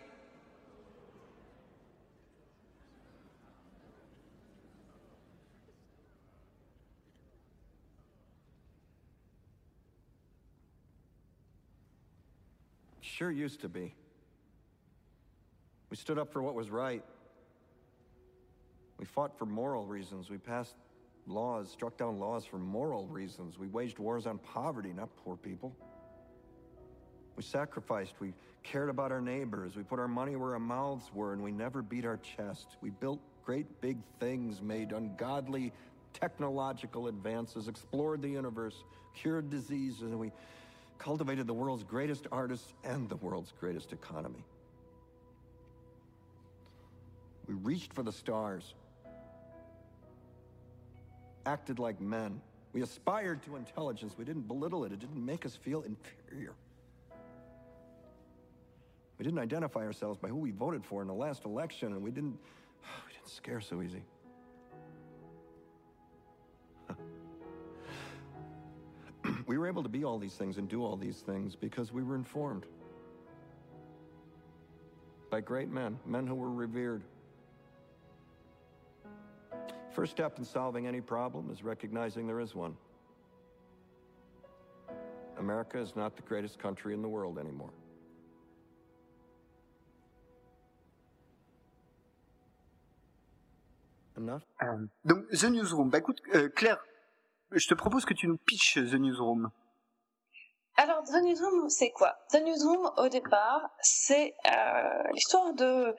Sure used to be. We stood up for what was right. We fought for moral reasons. We passed laws, struck down laws for moral reasons. We waged wars on poverty, not poor people. We sacrificed. We cared about our neighbors. We put our money where our mouths were, and we never beat our chest. We built great big things, made ungodly technological advances, explored the universe, cured diseases, and we cultivated the world's greatest artists and the world's greatest economy. We reached for the stars, acted like men. We aspired to intelligence. We didn't belittle it, it didn't make us feel inferior. We didn't identify ourselves by who we voted for in the last election, and we didn't, (sighs) we didn't scare so easy. We were able to be all these things and do all these things because we were informed by great men, men who were revered. First step in solving any problem is recognizing there is one. America is not the greatest country in the world anymore. Enough? Um, donc, The Newsroom. Bah écoute, euh, Claire, je te propose que tu nous pitches The Newsroom. Alors, The Newsroom, c'est quoi? The Newsroom, au départ, c'est euh, l'histoire de,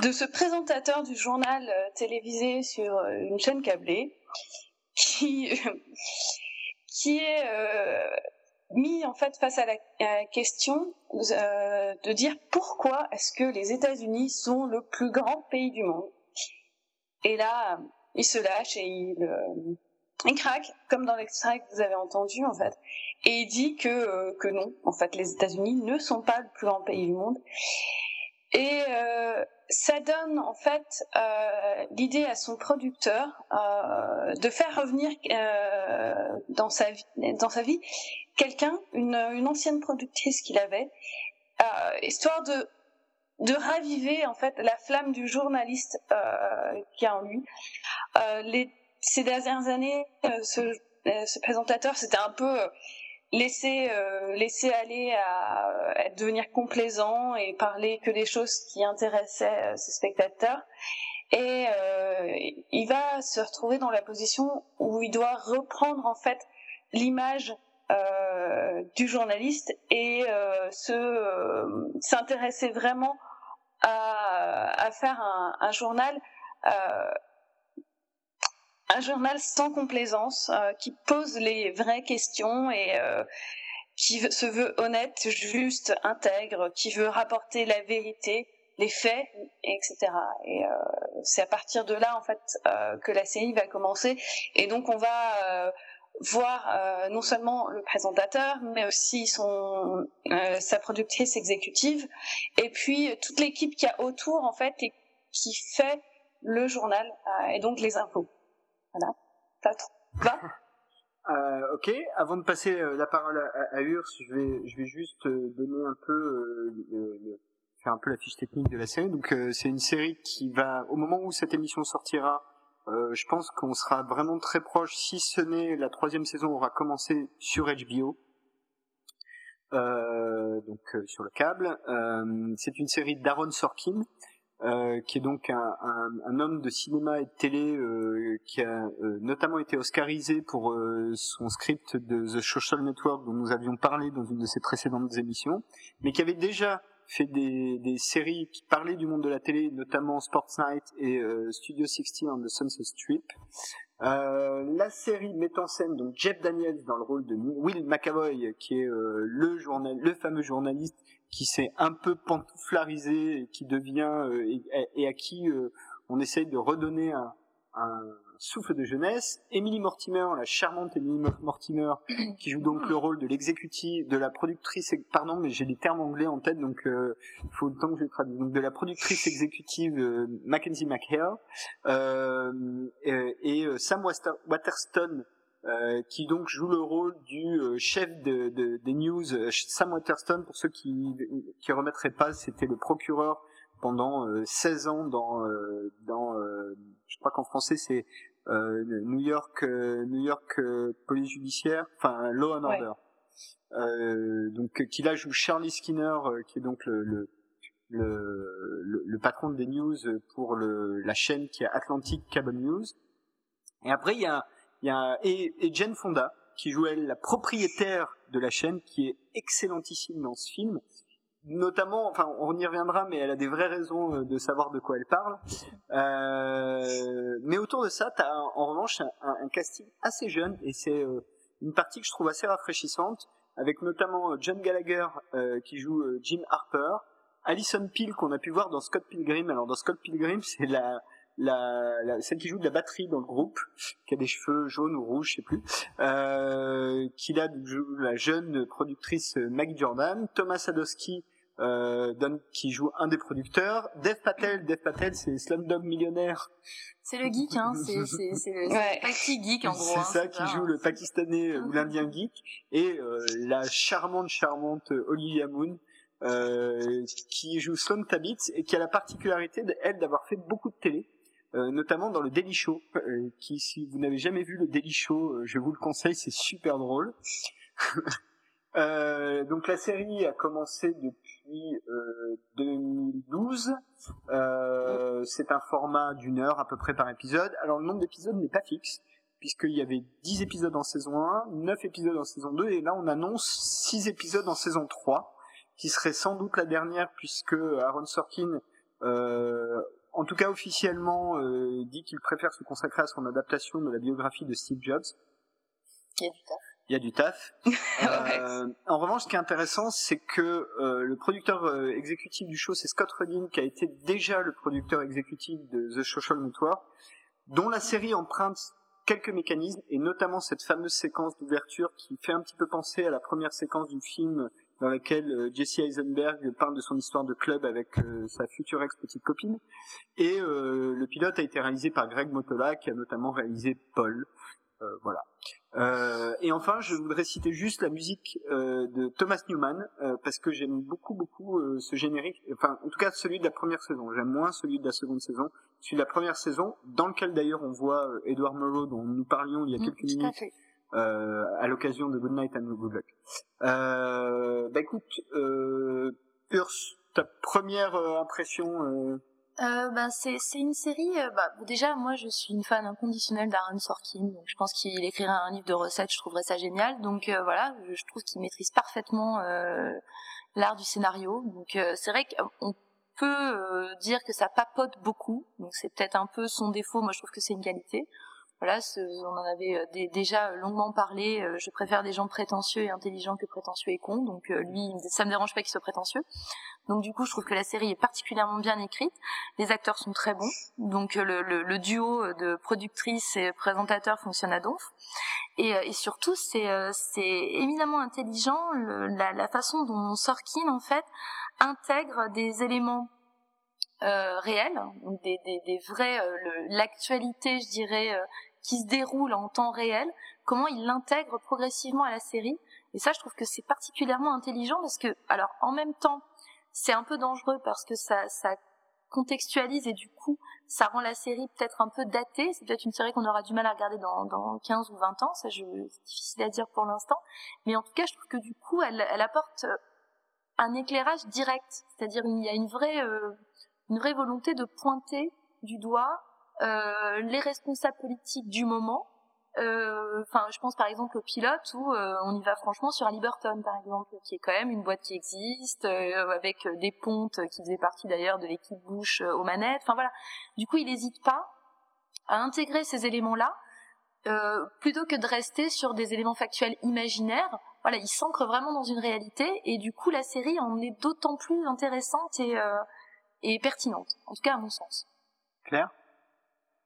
de ce présentateur du journal euh, télévisé sur euh, une chaîne câblée qui, (laughs) qui est mis en fait face à la, question de dire pourquoi est-ce que les États-Unis sont le plus grand pays du monde? Et là, il se lâche et il, il craque, comme dans l'extrait que vous avez entendu en fait, et il dit que euh, que non, en fait, les États-Unis ne sont pas le plus grand pays du monde. Et euh, ça donne en fait euh, l'idée à son producteur euh, de faire revenir euh, dans sa vie, dans sa vie quelqu'un, une, une ancienne productrice qu'il avait, euh, histoire de de raviver en fait la flamme du journaliste euh, qui a en lui. Euh, les, ces dernières années, euh, ce, euh, ce présentateur s'était un peu euh, laissé euh, laisser aller à, devenir complaisant et parler que des choses qui intéressaient ses spectateurs. Et il va se retrouver dans la position où il doit reprendre en fait l'image euh, du journaliste et euh, se euh, s'intéresser vraiment à, à faire un, un journal un journal sans complaisance qui pose les vraies questions et qui se veut honnête, juste, intègre, qui veut rapporter la vérité, les faits, etc. Et euh, c'est à partir de là en fait euh, que la série va commencer. Et donc on va euh, voir euh, non seulement le présentateur, mais aussi son euh, sa productrice exécutive, et puis toute l'équipe qui a autour en fait et qui fait le journal euh, et donc les infos. Voilà. Ça va (laughs) euh, ok, avant de passer la parole à, Urs, je vais, je vais juste donner un peu, euh, le, le, faire un peu la fiche technique de la série. Donc, euh, c'est une série qui va, au moment où cette émission sortira, euh, je pense qu'on sera vraiment très proche, si ce n'est la troisième saison aura commencé sur HBO, euh, donc euh, sur le câble. Euh, c'est une série d'Aaron Sorkin, euh, qui est donc un, un, un, homme de cinéma et de télé qui a notamment été oscarisé pour son script de The Social Network dont nous avions parlé dans une de ses précédentes émissions, mais qui avait déjà fait des, des, séries qui parlaient du monde de la télé, notamment Sports Night et euh, Studio 60 on the Sunset Strip. Euh, la série met en scène donc Jeff Daniels dans le rôle de Will McAvoy, qui est euh, le journal, le fameux journaliste qui s'est un peu pantouflarisé et qui devient euh, et, et, à qui euh, on essaye de redonner un, un souffle de jeunesse. Emily Mortimer, la charmante Emily Mortimer, (coughs) qui joue donc le rôle de l'exécutive, de la productrice, pardon, mais j'ai des termes anglais en tête, donc il faut le temps que je traduise. Donc de la productrice exécutive Mackenzie McHale et, Sam Waterston, euh, qui donc joue le rôle du euh, chef de, de, des news, euh, Sam Waterston, pour ceux qui qui remettraient pas, c'était le procureur pendant 16 ans dans dans je crois qu'en français c'est New York New York police judiciaire, enfin Law and Order. Euh, donc qui là joue Charlie Skinner, qui est donc le, le le, le, patron des news pour le, la chaîne qui est Atlantic Cable News. Et après, il y a et, et Jane Fonda qui joue elle la propriétaire de la chaîne, qui est excellentissime dans ce film. Notamment, enfin, on y reviendra, mais elle a des vraies raisons euh, de savoir de quoi elle parle. Euh, mais autour de ça, t'as en revanche un, casting assez jeune, et c'est euh, une partie que je trouve assez rafraîchissante, avec notamment euh, John Gallagher qui joue Jim Harper, Alison Peel qu'on a pu voir dans Scott Pilgrim. Alors dans Scott Pilgrim, (laughs) c'est la la, la, celle qui joue de la batterie dans le groupe, qui a des cheveux jaunes ou rouges, je sais plus, euh, qui a la jeune productrice Maggie Jordan, Thomas Sadowski, euh, qui joue un des producteurs, Dev Patel, Dev Patel c'est Slumdog Millionnaire. C'est le geek, hein, c'est, c'est, c'est le ouais. geek en gros. C'est hein, ça, qui joue le pakistanais ou l'indien geek, et euh, la charmante, charmante Olivia Moon, euh, qui joue Sloan Tabitz et qui a la particularité, elle, d'avoir fait beaucoup de télé. Euh, notamment dans le Daily Show, euh, qui si vous n'avez jamais vu le Daily Show, euh, je vous le conseille, c'est super drôle. (laughs) donc la série a commencé depuis 2012. c'est un format d'une heure à peu près par épisode. Alors le nombre d'épisodes n'est pas fixe, puisqu'il y avait 10 épisodes en saison 1, 9 épisodes en saison 2, et là on annonce 6 épisodes en saison 3, qui serait sans doute la dernière, puisque Aaron Sorkin euh, en tout cas officiellement, euh, dit qu'il préfère se consacrer à son adaptation de la biographie de Steve Jobs. Il y a du taf. Il y a du taf. (laughs) euh, en revanche, ce qui est intéressant, c'est que euh, le producteur euh, exécutif du show, c'est Scott Rudin, qui a été déjà le producteur exécutif de The Social Network, dont la série emprunte quelques mécanismes, et notamment cette fameuse séquence d'ouverture qui fait un petit peu penser à la première séquence du film dans laquelle euh, Jesse Eisenberg parle de son histoire de club avec euh, sa future ex-petite copine. Et euh, le pilote a été réalisé par Greg Motola, qui a notamment réalisé Paul. voilà. et enfin, je voudrais citer juste la musique de Thomas Newman, parce que j'aime beaucoup, beaucoup ce générique. Enfin, en tout cas, celui de la première saison. J'aime moins celui de la seconde saison. Celui de la première saison, dans lequel d'ailleurs on voit Edward Murrow, dont nous parlions il y a mm, quelques minutes, euh, à l'occasion de Good Night and Good Luck. Euh, bah écoute, euh, ta première euh, impression euh... Ben c'est une série. Bah, déjà moi je suis une fan inconditionnelle d'Aaron Sorkin. Donc je pense qu'il écrirait un livre de recettes, je trouverais ça génial. Donc voilà, je, trouve qu'il maîtrise parfaitement l'art du scénario. Donc c'est vrai qu'on peut dire que ça papote beaucoup. Donc c'est peut-être un peu son défaut. Moi je trouve que c'est une qualité voilà, on en avait euh, déjà longuement parlé. Euh, je préfère des gens prétentieux et intelligents que prétentieux et cons. Donc euh, lui, ça me dérange pas qu'il soit prétentieux. Donc du coup, je trouve que la série est particulièrement bien écrite. Les acteurs sont très bons. Donc le, duo de productrice et présentateur fonctionne à donf. Et, surtout, c'est éminemment intelligent la, façon dont Sorkin en fait intègre des éléments euh, réels, des vrais, l'actualité, je dirais, qui se déroule en temps réel, comment il l'intègre progressivement à la série. Et ça, je trouve que c'est particulièrement intelligent parce que, alors, en même temps, c'est un peu dangereux parce que ça, ça contextualise et du coup, ça rend la série peut-être un peu datée. C'est peut-être une série qu'on aura du mal à regarder dans, dans 15 ou 20 ans. Ça, c'est difficile à dire pour l'instant. Mais en tout cas, je trouve que du coup, elle, elle apporte un éclairage direct. C'est-à-dire, il y a une vraie, euh, une vraie volonté de pointer du doigt euh, les responsables politiques du moment. Euh, enfin, je pense par exemple au pilote où euh, on y va franchement sur Liberton par exemple, qui est quand même une boîte qui existe avec des pontes qui faisaient partie d'ailleurs de l'équipe Bush aux manettes. Enfin voilà. Du coup, il n'hésite pas à intégrer ces éléments-là plutôt que de rester sur des éléments factuels imaginaires. Voilà, il s'ancre vraiment dans une réalité et du coup la série en est d'autant plus intéressante et, et pertinente, en tout cas à mon sens. Claire?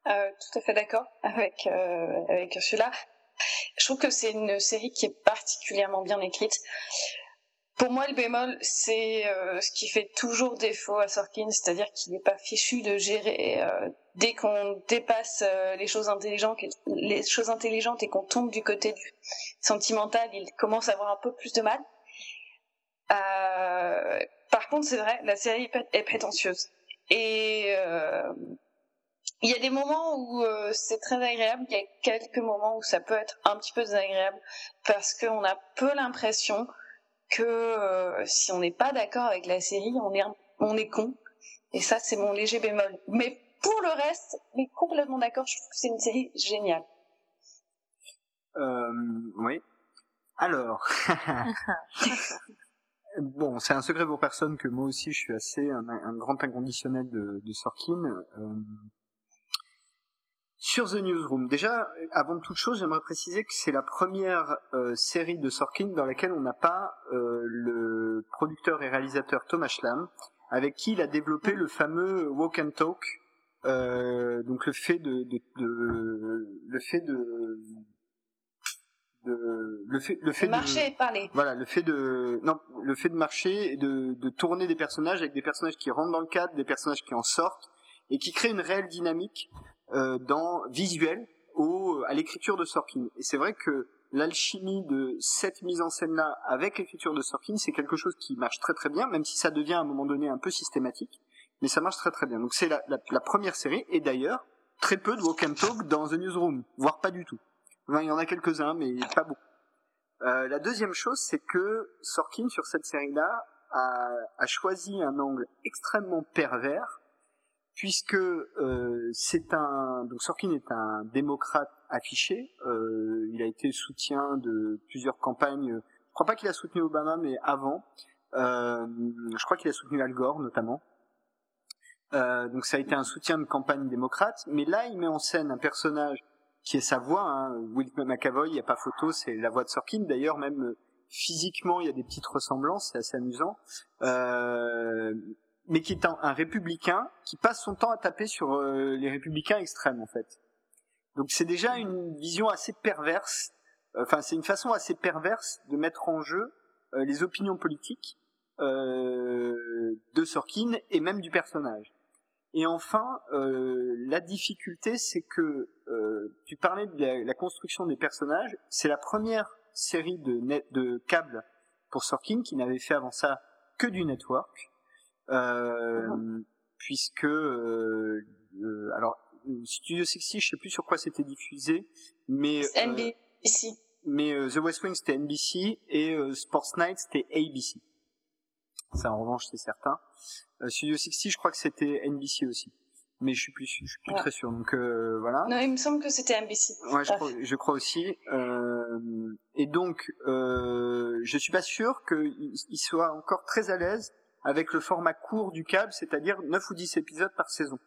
Euh, tout à fait d'accord avec euh, avec celui-là. Je trouve que c'est une série qui est particulièrement bien écrite. Pour moi, le bémol, c'est euh, ce qui fait toujours défaut à Sorkin, c'est-à-dire qu'il n'est pas fichu de gérer euh, dès qu'on dépasse euh, les choses intelligentes, les choses intelligentes et qu'on tombe du côté du sentimental, il commence à avoir un peu plus de mal. par contre, c'est vrai, la série est prétentieuse et il y a des moments où c'est très agréable, il y a quelques moments où ça peut être un petit peu désagréable parce qu'on a peu l'impression que euh, si on n'est pas d'accord avec la série, on est on est con. Et ça, c'est mon léger bémol. Mais pour le reste, mais complètement d'accord. Je trouve que c'est une série géniale. Euh, oui. Alors, (laughs) bon, c'est un secret pour personne que moi aussi, je suis assez un, grand inconditionnel de, de Sorkin. Euh, sur The Newsroom, déjà, avant toute chose, j'aimerais préciser que c'est la première euh, série de Sorkin dans laquelle on n'a pas euh, le producteur et réalisateur Thomas Schlam, avec qui il a développé le fameux walk and talk, euh, donc le fait de, de, de, le fait de de, le fait le fait de marcher et parler. Voilà le fait de non le fait de marcher et de, de tourner des personnages avec des personnages qui rentrent dans le cadre des personnages qui en sortent et qui créent une réelle dynamique euh, dans visuel au, à l'écriture de Sorkin. Et c'est vrai que l'alchimie de cette mise en scène-là avec l'écriture de Sorkin, c'est quelque chose qui marche très très bien, même si ça devient à un moment donné un peu systématique, mais ça marche très très bien. Donc c'est la, la, la, première série, et d'ailleurs, très peu de walk and talk dans The Newsroom, voire pas du tout. Enfin, il y en a quelques-uns, mais pas beaucoup. Euh, la deuxième chose, c'est que Sorkin, sur cette série-là, a, a choisi un angle extrêmement pervers puisque euh, c'est un donc Sorkin est un démocrate affiché. Euh, il a été soutien de plusieurs campagnes. Je crois pas qu'il a soutenu Obama, mais avant. Euh, je crois qu'il a soutenu Al Gore notamment. Euh, donc ça a été un soutien de campagne démocrate. Mais là, il met en scène un personnage qui est sa voix. Hein, Will McAvoy, il n'y a pas photo, c'est la voix de Sorkin. D'ailleurs, même physiquement, il y a des petites ressemblances, c'est assez amusant. Euh, mais qui est un, républicain qui passe son temps à taper sur euh, les républicains extrêmes en fait. Donc c'est déjà une vision assez perverse, euh, enfin c'est une façon assez perverse de mettre en jeu euh, les opinions politiques de Sorkin et même du personnage. Et enfin, la difficulté, c'est que tu parlais de la, construction des personnages. C'est la première série de câbles pour Sorkin qui n'avait fait avant ça que du network. Euh, puisque euh, euh, alors Studio 60, je sais plus sur quoi c'était diffusé, mais NBC. mais The West Wing c'était NBC et Sports Night c'était ABC. Ça en revanche c'est certain. Studio 60, je crois que c'était NBC aussi mais je suis plus, je suis plus très sûr. Donc euh, voilà. Non, il me semble que c'était NBC. Ouais, je crois, je crois aussi. Euh, et donc, euh, je suis pas sûr qu'il soit encore très à l'aise avec le format court du câble, c'est-à-dire 9 ou 10 épisodes par saison.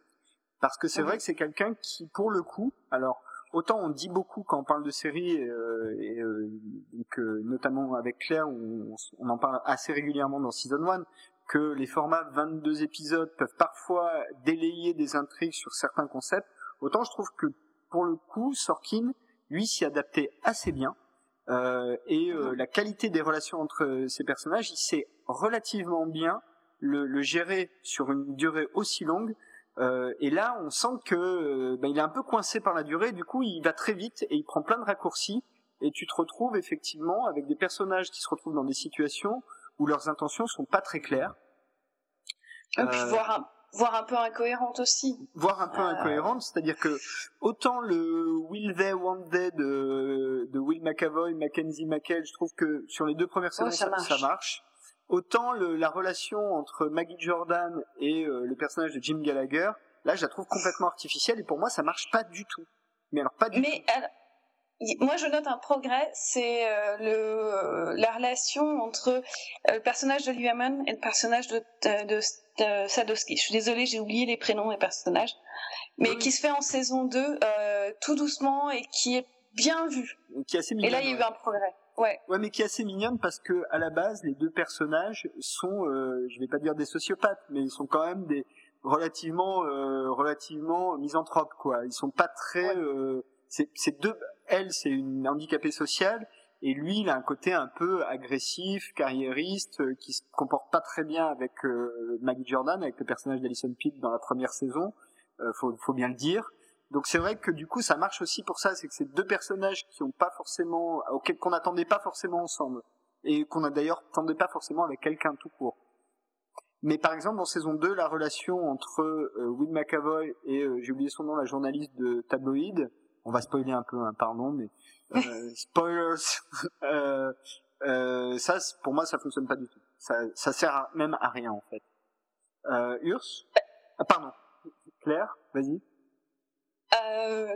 Parce que c'est vrai que c'est quelqu'un qui, pour le coup, alors autant on dit beaucoup quand on parle de séries, euh, et euh, donc, euh, notamment avec Claire, on, on, en parle assez régulièrement dans Season 1, que les formats 22 épisodes peuvent parfois délayer des intrigues sur certains concepts, autant je trouve que pour le coup, Sorkin, lui, s'y adaptait assez bien. Euh, et euh, la qualité des relations entre ces personnages, il sait relativement bien le, le, gérer sur une durée aussi longue. Euh, et là, on sent que euh, ben, il est un peu coincé par la durée. Du coup, il va très vite et il prend plein de raccourcis. Et tu te retrouves effectivement avec des personnages qui se retrouvent dans des situations où leurs intentions sont pas très claires. Et puis euh, voir un, voir un peu incohérente aussi. Voir un peu euh... incohérente, c'est-à-dire que autant le Will They Want They de, de Will McAvoy, Mackenzie McHale, je trouve que sur les deux premières saisons oh, ça, ça, marche. ça marche autant le, la relation entre Maggie Jordan et euh, le personnage de Jim Gallagher, là, je la trouve complètement artificielle et pour moi, ça marche pas du tout. Mais alors pas du Mais, tout. Alors, moi, je note un progrès, c'est euh, le euh, la relation entre le personnage de Luaman et le personnage de, de, de, de, Sadowski. Je suis désolée, j'ai oublié les prénoms des personnages, mais oui. qui se fait en saison 2 tout doucement et qui est bien vu. Qui est assez mignon, et là, il y a eu un progrès. Ouais. ouais, mais qui est assez mignonne parce que à la base, les deux personnages sont, euh, je vais pas dire des sociopathes, mais ils sont quand même des relativement euh, relativement misanthropes quoi. Ils sont pas très euh, c'est c'est deux elle c'est une handicapée sociale et lui il a un côté un peu agressif, carriériste euh, qui se comporte pas très bien avec euh, Maggie Jordan avec le personnage d'Alison Pitt dans la première saison. Euh, faut faut bien le dire. Donc c'est vrai que du coup ça marche aussi pour ça, c'est que c'est deux personnages qui ont pas forcément auxquels qu'on n'attendait pas forcément ensemble et qu'on a d'ailleurs attendait pas forcément avec quelqu'un tout court. Mais par exemple, dans saison 2, la relation entre euh, Will McAvoy et, euh, j'ai oublié son nom, la journaliste de Tabloïd, on va spoiler un peu, hein, pardon, mais (laughs) euh, spoilers, (laughs) euh, euh, ça, pour moi, ça fonctionne pas du tout. Ça, ça sert à- même à rien, en fait. Euh, Urs? Ah, Pardon. Claire, vas-y. Euh,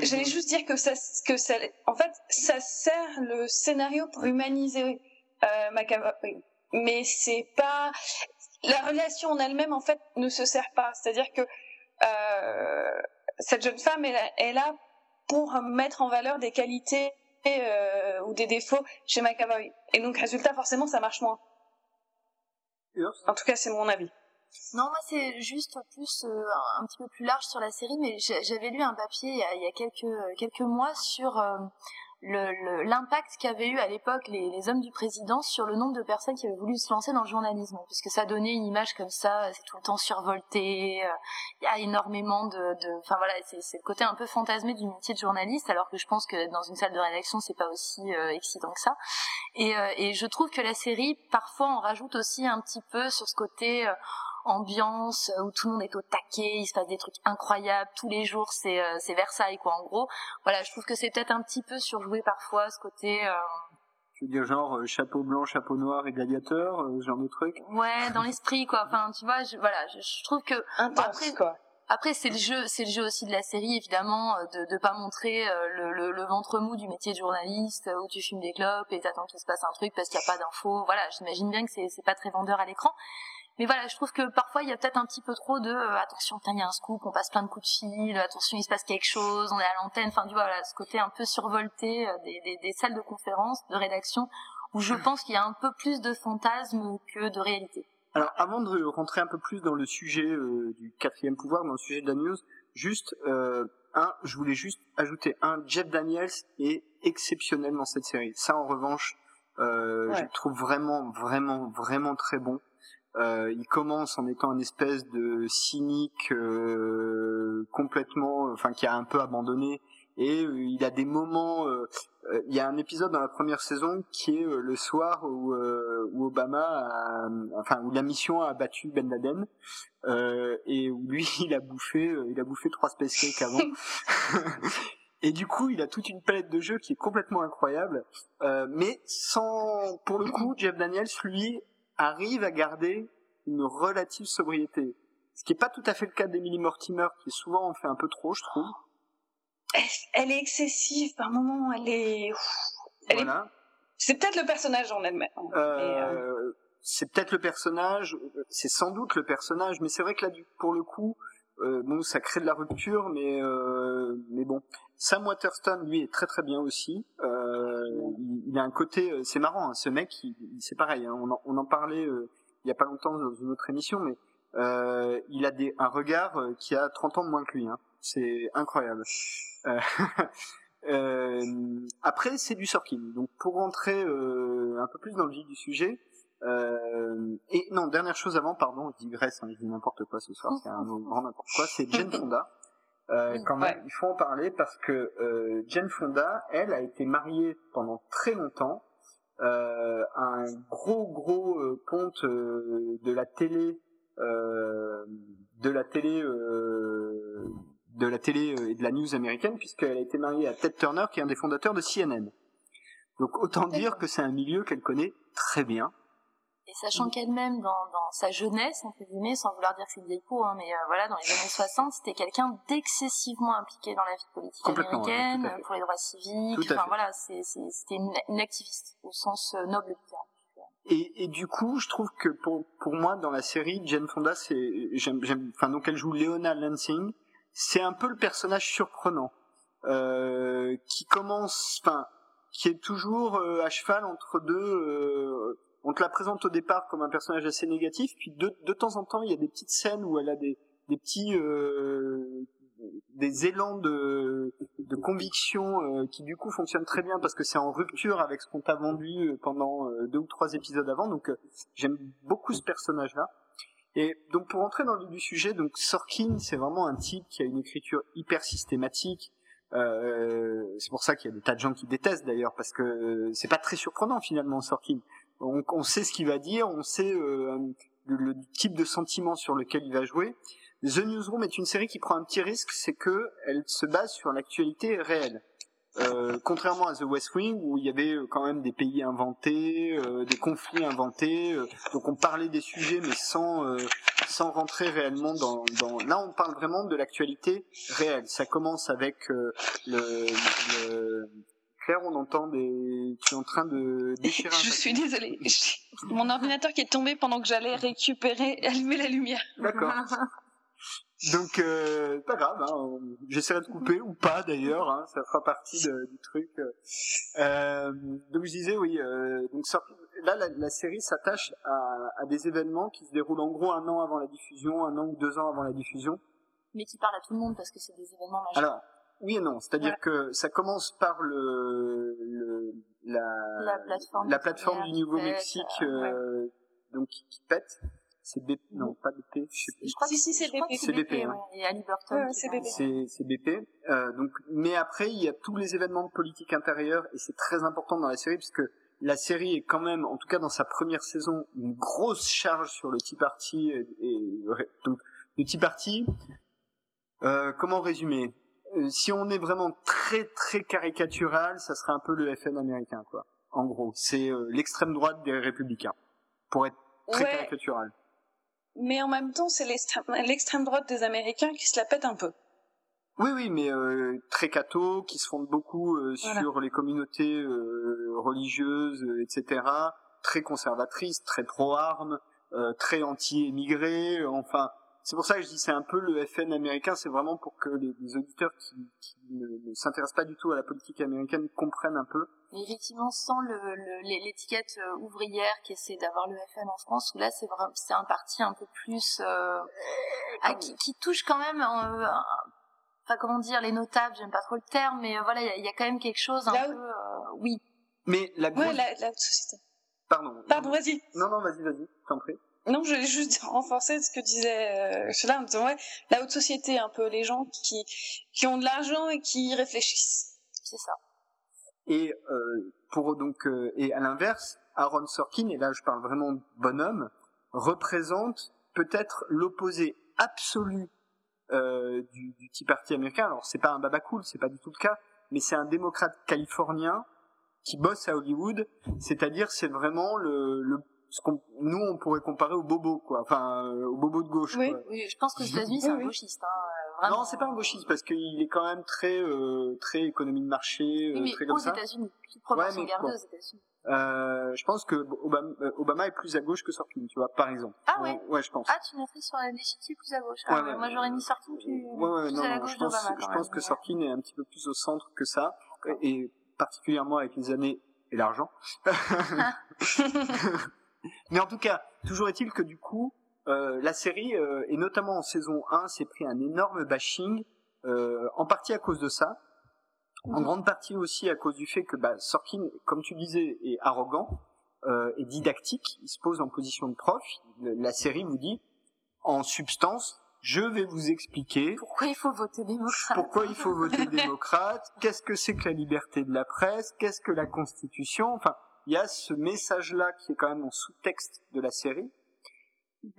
J'allais juste dire que ça, que ça, en fait, ça sert le scénario pour humaniser euh, McAvoy, mais c'est pas la relation en elle-même en fait ne se sert pas. C'est-à-dire que euh, cette jeune femme est là, est là pour mettre en valeur des qualités euh, ou des défauts chez McAvoy, et donc résultat forcément ça marche moins. En tout cas, c'est mon avis. Non, moi c'est juste plus euh, un petit peu plus large sur la série, mais j'a- j'avais lu un papier il y a, quelques mois sur euh, l'impact qu'avaient eu à l'époque les, hommes du président sur le nombre de personnes qui avaient voulu se lancer dans le journalisme, puisque ça donnait une image comme ça, c'est tout le temps survolté, euh, il y a énormément de, enfin voilà, c'est le côté un peu fantasmé du métier de journaliste, alors que je pense que dans une salle de rédaction c'est pas aussi excitant que ça. Et, et je trouve que la série parfois en rajoute aussi un petit peu sur ce côté ambiance euh, où tout le monde est au taquet, il se passe des trucs incroyables tous les jours, c'est euh, c'est Versailles quoi en gros. Voilà, je trouve que c'est peut-être un petit peu surjoué parfois ce côté euh, Tu veux dire genre euh, chapeau blanc, chapeau noir et gladiateur, euh, ce genre de truc? Ouais dans l'esprit quoi. Enfin tu vois, je, voilà, je, je trouve que Intense, Après- quoi. après c'est le jeu, c'est le jeu aussi de la série évidemment de de pas montrer le, le, le ventre mou du métier de journaliste où tu fumes des clopes et t'attends qu'il se passe un truc parce qu'il y a pas d'infos. Voilà, j'imagine bien que c'est c'est pas très vendeur à l'écran. Mais voilà, je trouve que parfois il y a peut-être un petit peu trop de euh, attention, il y a un scoop, on passe plein de coups de fil, attention, il se passe quelque chose, on est à l'antenne. Enfin, tu vois, voilà, ce côté un peu survolté euh, des, des, des salles de conférence, de rédaction, où je pense qu'il y a un peu plus de fantasme que de réalité. Alors, avant de rentrer un peu plus dans le sujet euh, du quatrième pouvoir, dans le sujet de la news, juste euh, un, je voulais juste ajouter un, Jeff Daniels est exceptionnel dans cette série. Ça, en revanche, euh, Ouais. je le trouve vraiment, vraiment, vraiment très bon. Euh, il commence en étant une espèce de cynique euh, complètement, enfin qui a un peu abandonné, et euh, il a des moments. euh, euh, il y a un épisode dans la première saison qui est le soir où, euh, où Obama, a, enfin où la mission a battu Ben Laden euh, et où lui (laughs) il a bouffé, il a bouffé trois space cakes avant. (laughs) et du coup, il a toute une palette de jeux qui est complètement incroyable, euh, mais sans, pour le coup, Jeff Daniels lui arrive à garder une relative sobriété. Ce qui est pas tout à fait le cas d'Emily Mortimer, qui souvent en fait un peu trop, je trouve. Elle, est excessive par moment. Elle est. Elle est- voilà. C'est peut-être le personnage en elle-même. euh, Euh, c'est peut-être le personnage, c'est sans doute le personnage, mais c'est vrai que là, pour le coup, euh, bon, ça crée de la rupture, mais euh, mais bon, Sam Waterston, lui, est très très bien aussi. Euh, il, il a un côté, euh, c'est marrant, hein, ce mec, il, il- c'est pareil, hein, on, en, on en parlait euh, il y a pas longtemps dans une autre émission, mais euh, il a des, un regard euh, qui a 30 ans de moins que lui. Hein. C'est incroyable. Euh, (laughs) après, c'est du Sorkin. Donc, pour rentrer un peu plus dans le vif du sujet, euh, et non, dernière chose avant, pardon, je digresse, hein, je dis n'importe quoi ce soir, c'est un grand n'importe quoi, c'est Jane Fonda. Euh, quand même, Ouais. il faut en parler parce que euh, Jane Fonda, elle, a été mariée pendant très longtemps euh, à un gros gros euh, ponte euh, de la télé, euh, de la télé, euh, de la télé et de la news américaine, puisqu'elle a été mariée à Ted Turner, qui est un des fondateurs de CNN. Donc autant dire que c'est un milieu qu'elle connaît très bien. Et sachant qu'elle-même, dans, dans sa jeunesse, entre guillemets, sans vouloir dire que c'est une vieille peau, hein, mais euh, voilà, dans les années 60, c'était quelqu'un d'excessivement impliqué dans la vie politique américaine, pour les droits civiques, enfin voilà, c'était une, une activiste, au sens euh, noble du terme. Et, et du coup, je trouve que pour, pour moi, dans la série, Jane Fonda, c'est, j'aime, j'aime, enfin, donc elle joue Leona Lansing, c'est un peu le personnage surprenant, euh, qui commence, enfin, qui est toujours euh, à cheval entre deux, euh, on te la présente au départ comme un personnage assez négatif, puis de, de temps en temps, il y a des petites scènes où elle a des, des petits euh, des élans de, de conviction euh, qui du coup fonctionnent très bien parce que c'est en rupture avec ce qu'on t'a vendu euh, pendant euh, deux ou trois épisodes avant. Donc j'aime beaucoup ce personnage-là. Et donc pour entrer dans le du sujet, donc Sorkin, c'est vraiment un type qui a une écriture hyper systématique. Euh, c'est pour ça qu'il y a des tas de gens qui détestent d'ailleurs parce que c'est pas très surprenant finalement Sorkin. On, on sait ce qu'il va dire, on sait euh, le, type de sentiment sur lequel il va jouer. The Newsroom est une série qui prend un petit risque, c'est que elle se base sur l'actualité réelle. Euh, contrairement à The West Wing où il y avait euh, quand même des pays inventés, euh, des conflits inventés, euh, donc on parlait des sujets mais sans euh, sans rentrer réellement dans, dans... Là on parle vraiment de l'actualité réelle. Ça commence avec le, le... Claire, on entend des. Tu es en train de déchirer. Je suis désolée. Mon ordinateur qui est tombé pendant que j'allais récupérer, allumer la lumière. D'accord. Donc euh, pas grave, hein, j'essaierai de couper ou pas d'ailleurs, hein, ça fera partie de, du truc. Euh, donc je disais oui, euh, donc là la, la série s'attache à, à, des événements qui se déroulent en gros un an avant la diffusion, un an ou deux ans avant la diffusion. Mais qui parlent à tout le monde parce que c'est des événements majeurs. Alors oui et non, c'est-à-dire ouais. que ça commence par le, le la, la plateforme, la plateforme du Nouveau-Mexique euh, ouais. donc qui, qui pète. C'est BP, non, pas BP, je sais plus. Je crois que si, c'est BP. C'est BP, BP, ouais. Et Ali Burton. Ouais, c'est BP. C'est BP. Euh, donc, mais après, il y a tous les événements de politique intérieure et c'est très important dans la série puisque la série est quand même, en tout cas dans sa première saison, une grosse charge sur le Tea Party et, et donc le Tea Party. Euh, comment résumer? euh, Si on est vraiment très très caricatural, ça serait un peu le FN américain, quoi. En gros, c'est euh, l'extrême droite des républicains, pour être très Ouais. caricatural. Mais en même temps, c'est l'extrême droite des Américains qui se la pète un peu. Oui, oui, mais euh, très catho, qui se fondent beaucoup euh, Voilà. sur les communautés euh, religieuses, euh, etc. Très conservatrices, très pro-armes, euh, très anti-émigrés. euh, enfin, c'est pour ça que je dis c'est un peu le FN américain. C'est vraiment pour que les, les auditeurs qui, qui ne, ne s'intéressent pas du tout à la politique américaine comprennent un peu. Mais effectivement, sans le, le- les- l'étiquette euh, ouvrière qui essaie d'avoir le FN en France, où là c'est vraiment c'est un parti un peu plus euh, ah, qui, qui touche quand même, euh, un- enfin comment dire, les notables. J'aime pas trop le terme, mais euh, voilà, il y, a- il y a quand même quelque chose un Là où- peu, euh, oui. Mais la grosse... Ouais, la, la société. Pardon. Pardon, vas-y. Non, non, vas-y, vas-y, t'en prie. Non, je voulais juste (laughs) renforcer ce que disait euh, cela en disant, ouais, la haute société, un peu les gens qui, qui ont de l'argent et qui réfléchissent. C'est ça. Et euh, pour donc euh, et à l'inverse, Aaron Sorkin et là je parle vraiment de bonhomme représente peut-être l'opposé absolu euh, du, du Tea Party américain. Alors c'est pas un baba cool, c'est pas du tout le cas, mais c'est un démocrate californien qui bosse à Hollywood, c'est-à-dire c'est vraiment le, le ce qu'on nous on pourrait comparer au bobo quoi, enfin euh, au bobo de gauche. Oui. quoi. Oui, je pense que aux États-Unis c'est un gauchiste. Hein, euh, vraiment. Non, c'est pas un gauchiste parce qu'il est quand même très euh, très économie de marché, euh, Oui, mais très aux comme ça. États-Unis, proportion mais bon. aux États-Unis. Euh, je pense que Obama, euh, Obama est plus à gauche que Sorkin, tu vois, par exemple. Ah ouais. Ouais, je pense. Ah, tu mettrais sur l'échiquier plus à gauche. Ah, Ouais, ouais, ouais. moi j'aurais mis Sorkin plus, ouais, ouais, plus non, à la gauche je pense, je pense que Sorkin est un petit peu plus au centre que ça, et particulièrement avec les années et l'argent. (laughs) (laughs) Mais en tout cas, toujours est-il que du coup, euh, la série, euh, et notamment en saison 1, s'est pris un énorme bashing, euh, en partie à cause de ça, en Mhm. grande partie aussi à cause du fait que bah, Sorkin, comme tu disais, est arrogant euh, et didactique. Il se pose en position de prof. Le- La série vous dit, en substance, je vais vous expliquer Pourquoi il faut voter démocrate? pourquoi il faut voter (laughs) démocrate, qu'est-ce que c'est que la liberté de la presse, qu'est-ce que la Constitution. Enfin, il y a ce message-là qui est quand même en sous-texte de la série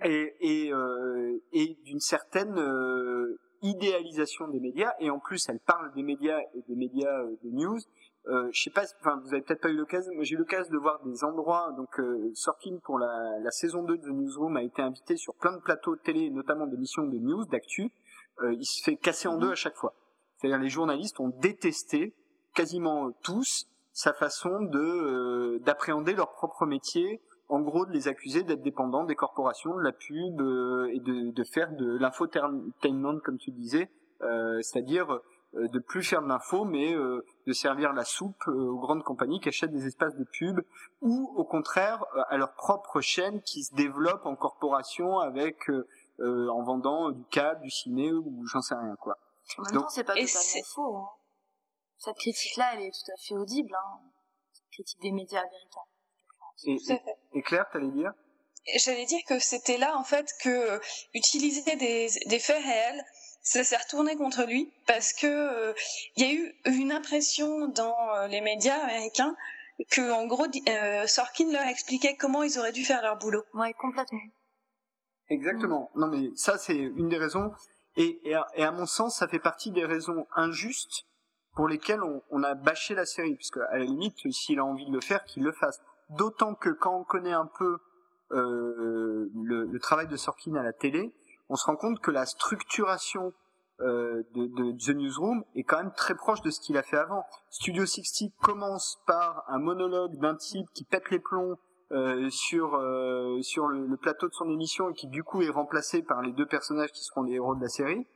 et, et, euh, et d'une certaine euh, idéalisation des médias. Et en plus, elle parle des médias et des médias euh, de news. Euh, je sais pas, enfin, vous avez peut-être pas eu l'occasion. Moi, j'ai eu l'occasion de voir des endroits. Donc, euh, Sorkin pour la, la saison 2 de The Newsroom a été invité sur plein de plateaux de télé, notamment d'émissions de news, d'actu. Euh, il se fait casser en deux à chaque fois. C'est-à-dire les journalistes ont détesté quasiment tous sa façon de euh, d'appréhender leur propre métier, en gros de les accuser d'être dépendants des corporations, de la pub euh, et de, de faire de l'infotainment comme tu disais, euh, c'est-à-dire euh, de plus faire de l'info, mais euh, de servir la soupe aux grandes compagnies qui achètent des espaces de pub, ou au contraire à leur propre chaîne qui se développe en corporation avec en vendant du câble, du ciné ou j'en sais rien quoi. En même temps, c'est pas totalement faux. Hein. Cette critique-là, elle est tout à fait audible. Hein. Cette critique des médias américains. Et, et, Claire, t'allais dire? J'allais dire que c'était là en fait que utiliser des, des faits réels ça s'est retourné contre lui parce que euh, il y a eu une impression dans euh, les médias américains que en gros euh, Sorkin leur expliquait comment ils auraient dû faire leur boulot. Ouais, complètement. Exactement. Non mais ça c'est une des raisons et, et, à, mon sens ça fait partie des raisons injustes pour lesquelles on, on a bâché la série puisque à la limite s'il a envie de le faire qu'il le fasse. D'autant que quand on connaît un peu euh, le, le, travail de Sorkin à la télé, on se rend compte que la structuration euh, de, de, The Newsroom est quand même très proche de ce qu'il a fait avant. Studio 60 commence par un monologue d'un type qui pète les plombs euh, sur euh, sur le, plateau de son émission et qui du coup est remplacé par les deux personnages qui seront les héros de la série.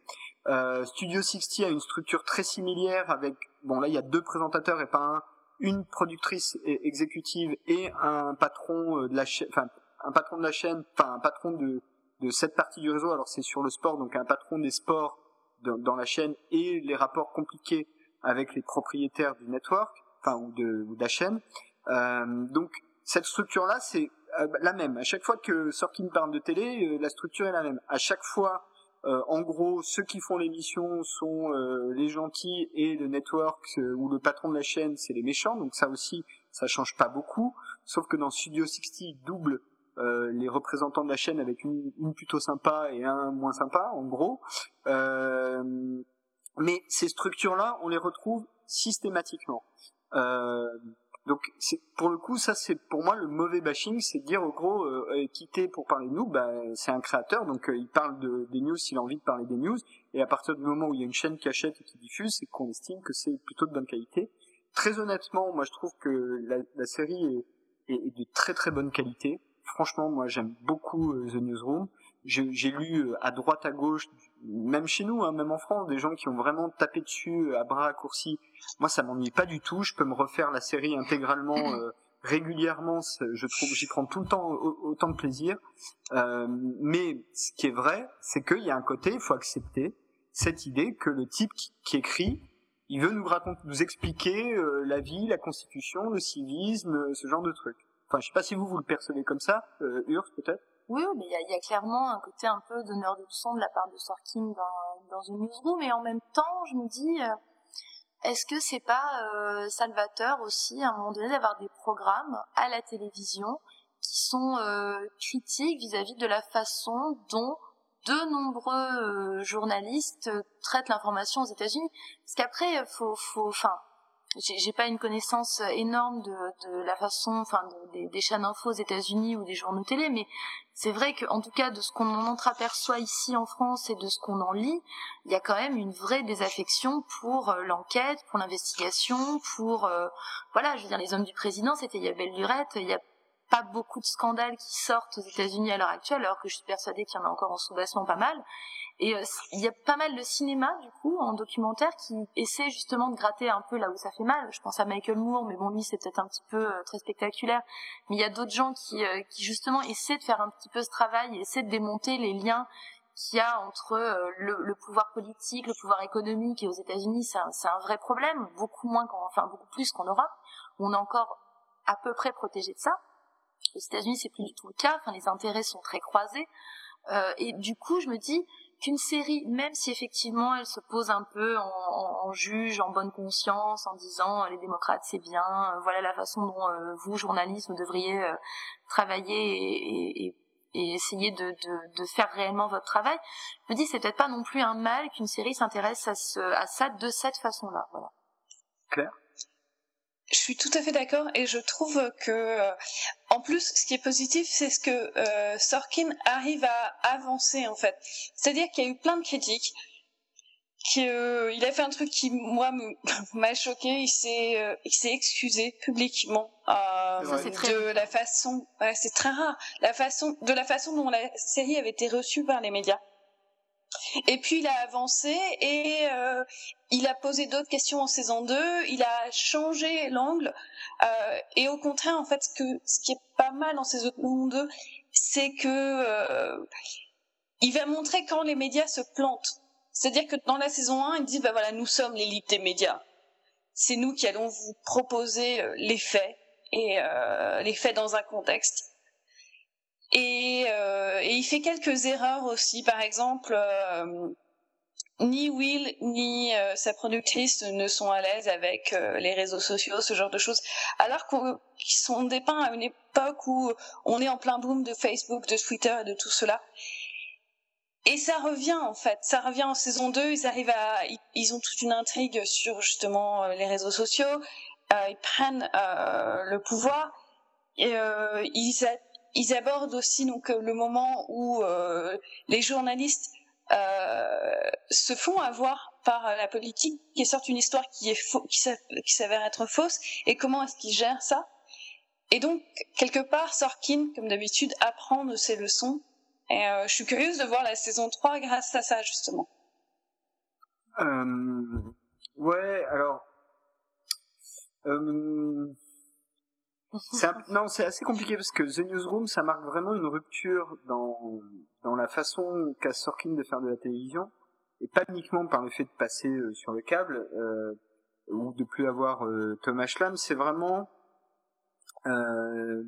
Euh, Studio 60 a une structure très similaire avec bon là il y a deux présentateurs et pas un, une productrice exécutive et un patron euh, de la chaîne, enfin un patron de la chaîne, enfin un patron de de cette partie du réseau. Alors c'est sur le sport, donc un patron des sports dans, la chaîne et les rapports compliqués avec les propriétaires du network, enfin ou de, ou de la chaîne. Euh, donc cette structure-là, c'est euh, la même. À chaque fois que Sorkin parle de télé, euh, la structure est la même. À chaque fois, euh, en gros, ceux qui font l'émission sont les gentils et le network ou le patron de la chaîne, c'est les méchants. Donc ça aussi, ça change pas beaucoup. Sauf que dans Studio 60, double euh, les représentants de la chaîne avec une, une, plutôt sympa et un moins sympa, en gros. Euh, mais ces structures-là, on les retrouve systématiquement. Euh, donc pour le coup, ça c'est pour moi le mauvais bashing, c'est dire au gros euh, quitter pour parler de nous, bah, c'est un créateur, donc euh, il parle de, des news s'il a envie de parler des news, et à partir du moment où il y a une chaîne qui achète et qui diffuse, c'est qu'on estime que c'est plutôt de bonne qualité. Très honnêtement, moi je trouve que la, la série est, est, de très très bonne qualité franchement, moi, j'aime beaucoup euh, The Newsroom. J'ai lu euh, à droite, à gauche, même chez nous, hein, même en France, des gens qui ont vraiment tapé dessus euh, à bras raccourcis. Moi, ça m'ennuie pas du tout. Je peux me refaire la série intégralement (laughs) régulièrement. Je trouve, j'y prends tout le temps autant de plaisir. mais ce qui est vrai, c'est qu'il y a un côté, il faut accepter cette idée que le type qui, écrit, il veut nous raconter, nous expliquer la vie, la constitution, le civisme, ce genre de trucs. Enfin, je sais pas si vous vous le percevez comme ça, euh, Urs peut-être? Oui, mais il y a, y a, clairement un côté un peu d'honneur de leçon de la part de Sorkin dans, dans une newsroom, et en même temps, je me dis, euh, est-ce que c'est pas euh, salvateur aussi à un moment donné d'avoir des programmes à la télévision qui sont euh, critiques vis-à-vis de la façon dont de nombreux euh, journalistes traitent l'information aux États-Unis? Parce qu'après, faut, faut, enfin, j'ai pas une connaissance énorme de, de la façon, enfin, des, des chaînes info aux États-Unis ou des journaux télé, mais c'est vrai qu'en tout cas de ce qu'on en entreaperçoit ici en France et de ce qu'on en lit, il y a quand même une vraie désaffection pour euh, l'enquête, pour l'investigation, pour euh, voilà, je veux dire les hommes du président, c'était il y lurette, il y a pas beaucoup de scandales qui sortent aux États-Unis à l'heure actuelle, alors que je suis persuadée qu'il y en a encore en sous-bassement pas mal. Et euh, il y a pas mal de cinéma, du coup, en documentaire, qui essaie justement de gratter un peu là où ça fait mal. Je pense à Michael Moore, mais bon, lui, c'est peut-être un petit peu euh, très spectaculaire. Mais il y a d'autres gens qui, euh, qui, justement, essaient de faire un petit peu ce travail, essaient de démonter les liens qu'il y a entre le, le, pouvoir politique, le pouvoir économique, et aux États-Unis, c'est un, vrai problème, beaucoup moins, qu'en, enfin, beaucoup plus qu'en Europe, on est encore à peu près protégé de ça. Aux États-Unis, c'est plus du tout le cas. Enfin, les intérêts sont très croisés. Euh, et du coup, je me dis qu'une série, même si effectivement elle se pose un peu en, juge, en bonne conscience, en disant euh, les démocrates c'est bien, euh, voilà la façon dont vous, journalistes, devriez travailler et, essayer de, faire réellement votre travail, je me dis c'est peut-être pas non plus un mal qu'une série s'intéresse à, ça de cette façon-là. Claire? Je suis tout à fait d'accord et je trouve que, euh, en plus, ce qui est positif, c'est ce que euh, Sorkin arrive à avancer en fait. C'est-à-dire qu'il y a eu plein de critiques. Qu'il euh, il a fait un truc qui moi (laughs) m'a choqué. Il s'est, euh, il s'est excusé publiquement de la façon. Ouais, c'est très rare. La façon, de la façon dont la série avait été reçue par les médias. Et puis il a avancé et euh, il a posé d'autres questions en saison 2, il a changé l'angle euh, et au contraire en fait ce qui est pas mal en saison 2, c'est que euh, il va montrer quand les médias se plantent. C'est-à-dire que dans la saison 1, il dit bah voilà, nous sommes l'élite des médias. C'est nous qui allons vous proposer les faits et les faits dans un contexte. Et, euh, et, il fait quelques erreurs aussi. Par exemple, euh, ni Will ni euh, sa productrice ne sont à l'aise avec euh, les réseaux sociaux, ce genre de choses, alors qu'ils sont dépeints à une époque où on est en plein boom de Facebook, de Twitter et de tout cela. Et ça revient en fait, ça revient en saison 2, ils arrivent à, ils, ont toute une intrigue sur justement les réseaux sociaux, ils prennent le pouvoir, et ils, ils abordent aussi donc euh, le moment où euh, les journalistes euh, se font avoir par la politique, qui sortent une histoire qui s'avère être fausse, et comment est-ce qu'ils gèrent ça Et donc quelque part, Sorkin, comme d'habitude, apprend de ses leçons. Et je suis curieuse de voir la saison 3 grâce à ça justement. ouais, alors. Non, c'est assez compliqué parce que The Newsroom, ça marque vraiment une rupture dans, dans la façon qu'a Sorkin de faire de la télévision, et pas uniquement par le fait de passer euh, sur le câble euh, ou de plus avoir euh, Thomas Schlam, c'est vraiment euh,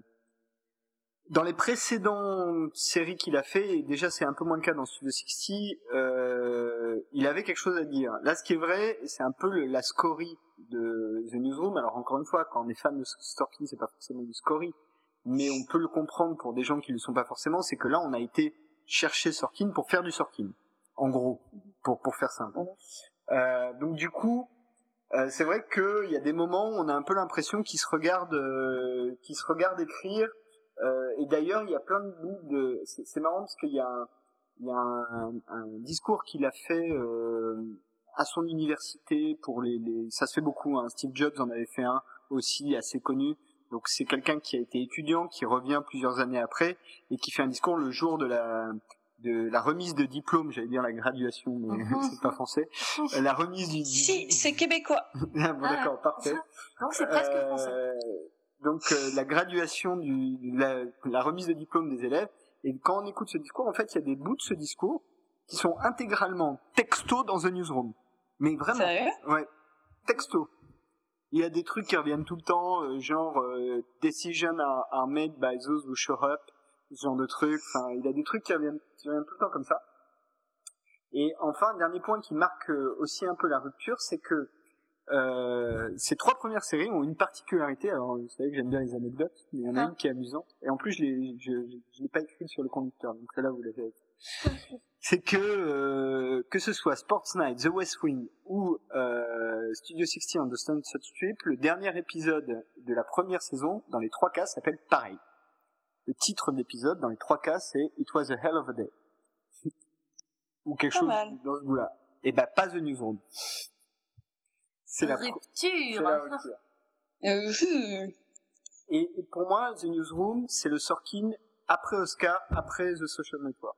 dans les précédentes séries qu'il a fait, et déjà c'est un peu moins le cas dans Studio 60, euh, il avait quelque chose à dire. Là, ce qui est vrai, c'est un peu le, la scorie de The Newsroom. Alors encore une fois, quand on est fan de Sorkin, c'est pas forcément du scorie, mais on peut le comprendre pour des gens qui ne le sont pas forcément. C'est que là, on a été chercher Sorkin pour faire du Sorkin, en gros, pour pour faire simple. Euh, donc du coup, euh, c'est vrai qu'il y a des moments où on a un peu l'impression qu'ils se regardent, euh, qu'ils se regardent écrire euh, et d'ailleurs, il y a plein de bouts de. C'est marrant parce qu'il y a un, il y a un, un discours qu'il a fait euh, à son université pour les, les, Ça se fait beaucoup. Hein. Steve Jobs en avait fait un aussi assez connu. Donc c'est quelqu'un qui a été étudiant, qui revient plusieurs années après et qui fait un discours le jour de la de la remise de diplôme, j'allais dire la graduation, mais mhm. (laughs) c'est pas français. Euh, la remise du. Si, c'est québécois. (laughs) ah, bon, d'accord, ah, parfait. Donc c'est presque français donc euh, la graduation du la, la, remise de diplôme des élèves. Et quand on écoute ce discours en fait il y a des bouts de ce discours qui sont intégralement texto dans The Newsroom. Mais vraiment. Ouais. Texto. Il y a des trucs qui reviennent tout le temps euh, genre euh, decision are, are, made by those who show up ce genre de trucs. Enfin il y a des trucs qui reviennent, qui reviennent tout le temps comme ça. Et enfin dernier point qui marque aussi un peu la rupture c'est que euh, ces trois premières séries ont une particularité. Alors, vous savez que j'aime bien les anecdotes, mais il y en a ah. une qui est amusante. Et en plus, je l'ai, je, je, l'ai pas écrit sur le conducteur, donc celle-là, vous l'avez. (laughs) C'est que euh, que ce soit Sports Night, The West Wing ou euh, Studio 60 on the Sunset Strip, le dernier épisode de la première saison, dans les trois cas, s'appelle pareil. Le titre de l'épisode, dans les trois cas, c'est It was a hell of a day. (laughs) ou quelque chose dans ce goût-là. Et ben, pas The Newsroom. C'est la rupture. Euh, et, pour moi, The Newsroom, c'est le Sorkin après Oscar, après The Social Network.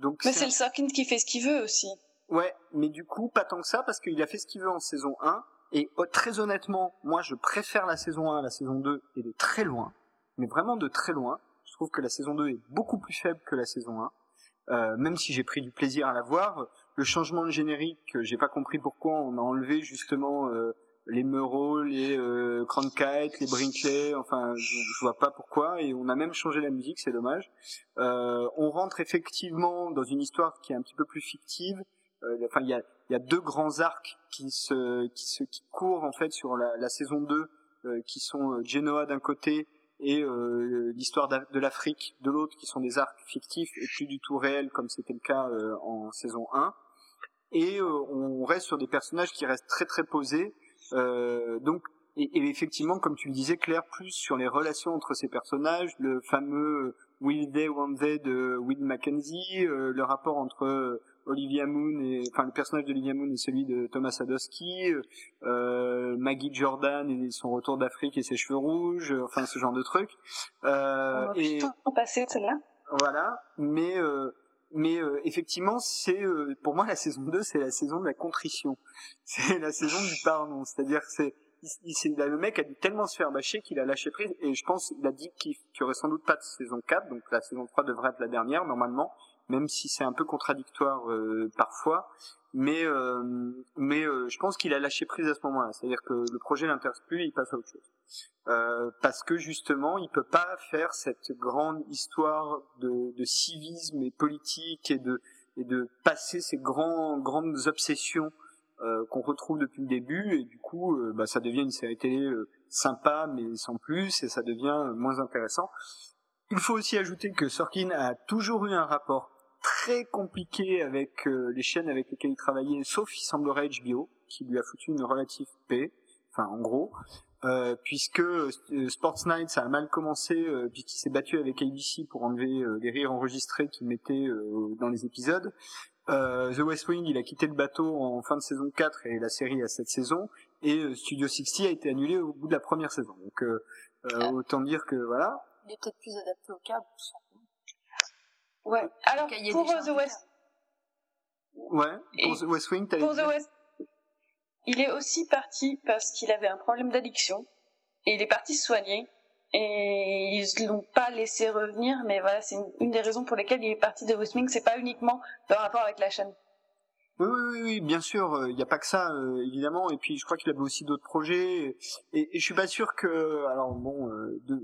Donc mais c'est le Sorkin qui fait ce qu'il veut aussi. Ouais, mais du coup, pas tant que ça, parce qu'il a fait ce qu'il veut en saison 1. Et oh, très honnêtement, moi, je préfère la saison 1 à la saison 2, et de très loin. Mais vraiment de très loin. Je trouve que la saison 2 est beaucoup plus faible que la saison 1. Euh, même si j'ai pris du plaisir à la voir, le changement de générique, j'ai pas compris pourquoi on a enlevé justement euh, les Meuro, les euh, Cronkite, les Brinkley, enfin je, je, vois pas pourquoi, et on a même changé la musique, c'est dommage. Euh, on rentre effectivement dans une histoire qui est un petit peu plus fictive. Euh, enfin il y a, y a deux grands arcs qui se qui se qui courent en fait sur la, la saison 2 euh, qui sont Genoa d'un côté et euh, l'histoire de l'Afrique de l'autre qui sont des arcs fictifs et plus du tout réels comme c'était le cas euh, en saison 1 et euh, on reste sur des personnages qui restent très très posés. Euh, donc et, et, effectivement, comme tu le disais, Claire, plus sur les relations entre ces personnages, le fameux Will They, Won't They de Will Mackenzie, euh, le rapport entre Olivia Moon et enfin le personnage d'Olivia Moon et celui de Thomas Sadowski, euh, Maggie Jordan et son retour d'Afrique et ses cheveux rouges, enfin ce genre de trucs. Euh, et passer celle-là. Voilà, mais mais euh, effectivement, c'est euh, pour moi la saison 2, c'est la saison de la contrition. (laughs) C'est la saison du pardon. C'est-à-dire c'est le mec a dû tellement se faire bâcher qu'il a lâché prise et je pense il a dit qu'il n'y aurait sans doute pas de saison 4 donc la saison 3 devrait être la dernière normalement même si c'est un peu contradictoire euh, parfois. Mais mais je pense qu'il a lâché prise à ce moment-là. C'est-à-dire que le projet l'intéresse plus et il passe à autre chose. Euh, parce que justement il peut pas faire cette grande histoire de, de civisme et politique et de et de passer ces grands grandes obsessions euh, qu'on retrouve depuis le début. Et du coup euh, bah, ça devient une série télé sympa mais sans plus et ça devient moins intéressant. Il faut aussi ajouter que Sorkin a toujours eu un rapport très compliqué avec les chaînes avec lesquelles il travaillait, sauf il semblerait HBO, qui lui a foutu une relative paix, enfin en gros, euh, puisque euh, Sports Night ça a mal commencé euh, puisqu'il s'est battu avec ABC pour enlever euh, les rires enregistrés qu'il mettait dans les épisodes. The West Wing il a quitté le bateau en fin de saison 4 et la série a cette saison et Studio 60 a été annulé au bout de la première saison. Donc ah. autant dire que voilà. Il est peut-être plus adapté au câble. Ouais. Alors pour The West. Ouais. Pour The West Wing, Pour The West. Il est aussi parti parce qu'il avait un problème d'addiction. Et il est parti se soigner. Et ils l'ont pas laissé revenir mais voilà c'est une, des raisons pour lesquelles il est parti de West Wing. C'est pas uniquement le rapport avec la chaîne. Oui, oui, oui, bien sûr, il euh, n'y a pas que ça, euh, évidemment, et puis je crois qu'il avait aussi d'autres projets, et, et, je suis pas sûr que, alors bon, euh, de,